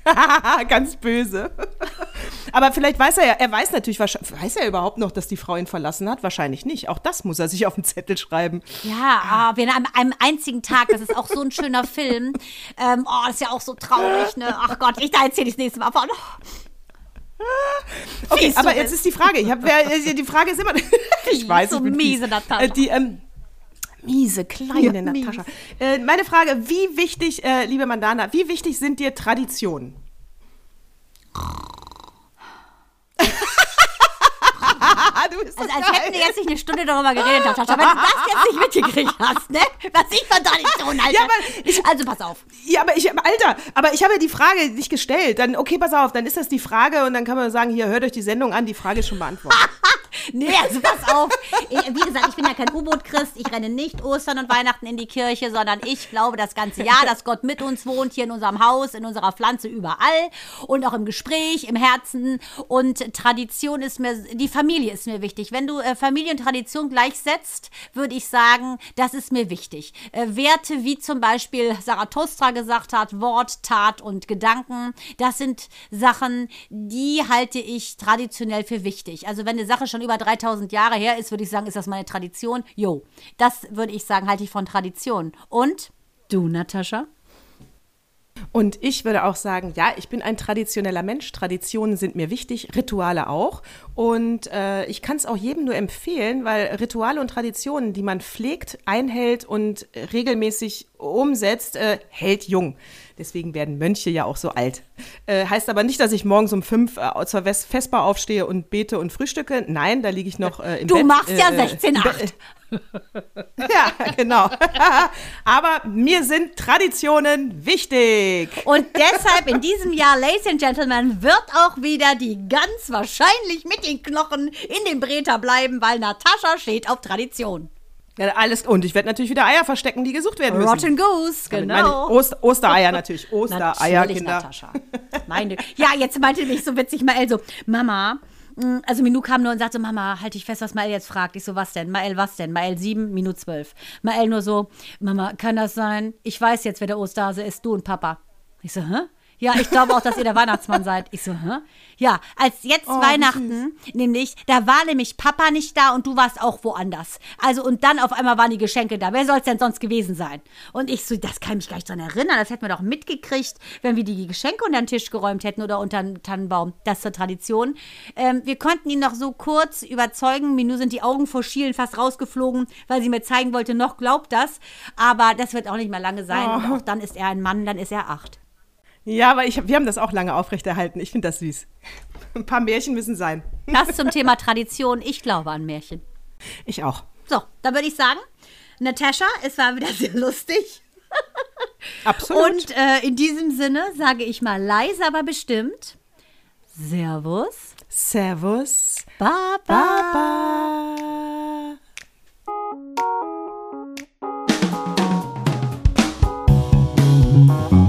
Ganz böse. Aber vielleicht weiß er ja, er weiß natürlich, weiß er überhaupt noch, dass die Frau ihn verlassen hat? Wahrscheinlich nicht. Auch das muss er sich auf den Zettel schreiben. Ja, ah, wir an einem einzigen Tag, das ist auch so ein schöner Film. Ähm, oh, das ist ja auch so traurig, ne? Ach Gott, ich da erzähle ich das nächste Mal von. Okay, Fies du aber jetzt ist die Frage. Ich hab, wer, die Frage ist immer. ich weiß, so ich bin miese. Natascha. Äh, die, ähm, miese, kleine Ja. Natascha. Äh, meine Frage: Wie wichtig, äh, liebe Mandana, wie wichtig sind dir Traditionen? du bist Also als hätten wir jetzt nicht eine Stunde darüber geredet, Natascha. Wenn du das jetzt nicht mitgekriegt hast, ne? Was ich von Tradition halte. Ja, ich- also pass auf. Ja, aber ich, Alter, aber ich habe ja die Frage nicht gestellt. Dann, okay, pass auf, dann ist das die Frage und dann kann man sagen, hier, hört euch die Sendung an, die Frage ist schon beantwortet. Nee, also pass auf. Ich, wie gesagt, ich bin ja kein U-Boot-Christ. Ich renne nicht Ostern und Weihnachten in die Kirche, sondern ich glaube das ganze Jahr, dass Gott mit uns wohnt, hier in unserem Haus, in unserer Pflanze, überall. Und auch im Gespräch, im Herzen. Und Tradition ist mir, die Familie ist mir wichtig. Wenn du äh, Familie und Tradition gleichsetzt, würde ich sagen, das ist mir wichtig. Äh, Werte, wie zum Beispiel Zarathustra gesagt hat, Wort, Tat und Gedanken, das sind Sachen, die halte ich traditionell für wichtig. Also wenn eine Sache schon über 3000 Jahre her ist, würde ich sagen, ist das meine Tradition. Jo, das würde ich sagen, halte ich von Tradition. Und du, Natascha? Und ich würde auch sagen, ja, ich bin ein traditioneller Mensch. Traditionen sind mir wichtig, Rituale auch. Und äh, ich kann es auch jedem nur empfehlen, weil Rituale und Traditionen, die man pflegt, einhält und regelmäßig umsetzt, äh, hält jung. Deswegen werden Mönche ja auch so alt. Äh, heißt aber nicht, dass ich morgens um fünf äh, zur West Vesper aufstehe und bete und frühstücke. Nein, da liege ich noch äh, im Du Bett. machst ja äh, äh, 16,8. Ja, genau. Aber mir sind Traditionen wichtig. Und deshalb in diesem Jahr, Ladies and Gentlemen, wird auch wieder die ganz wahrscheinlich mit den Knochen in dem Breter bleiben, weil Natascha steht auf Tradition. Ja, alles. Und ich werde natürlich wieder Eier verstecken, die gesucht werden müssen. Rotten Goose, genau. Oster, Ostereier natürlich. Ostereier, Natürlich, Kinder. Natascha. Meine, ja, jetzt meinte mich so witzig Mael so, Mama, mh, also Minu kam nur und sagte, Mama, halt dich fest, was Mael jetzt fragt. Ich so, was denn? Mael, was denn? Mael 7, Minu 12. Mael nur so, Mama, kann das sein? Ich weiß jetzt, wer der Osterhase ist, du und Papa. Ich so, hä? Ja, ich glaube auch, dass ihr der Weihnachtsmann seid. Ich so, hä? Ja, als jetzt Oh, Weihnachten, nämlich, da war nämlich Papa nicht da und du warst auch woanders. Also, und dann auf einmal waren die Geschenke da. Wer soll es denn sonst gewesen sein? Und ich so, das kann ich mich gar nicht dran erinnern. Das hätten wir doch mitgekriegt, wenn wir die Geschenke unter den Tisch geräumt hätten oder unter den Tannenbaum. Das zur Tradition. Ähm, wir konnten ihn noch so kurz überzeugen. Minu sind die Augen vor Schielen fast rausgeflogen, weil sie mir zeigen wollte, noch glaubt das. Aber das wird auch nicht mehr lange sein. Und auch dann ist er ein Mann, dann ist er acht. Ja, aber ich, wir haben das auch lange aufrechterhalten. Ich finde das süß. Ein paar Märchen müssen sein. Das zum Thema Tradition. Ich glaube an Märchen. Ich auch. So, dann würde ich sagen, Natascha, es war wieder sehr lustig. Absolut. Und äh, in diesem Sinne sage ich mal leise, aber bestimmt. Servus. Servus. Baba. Baba. Baba.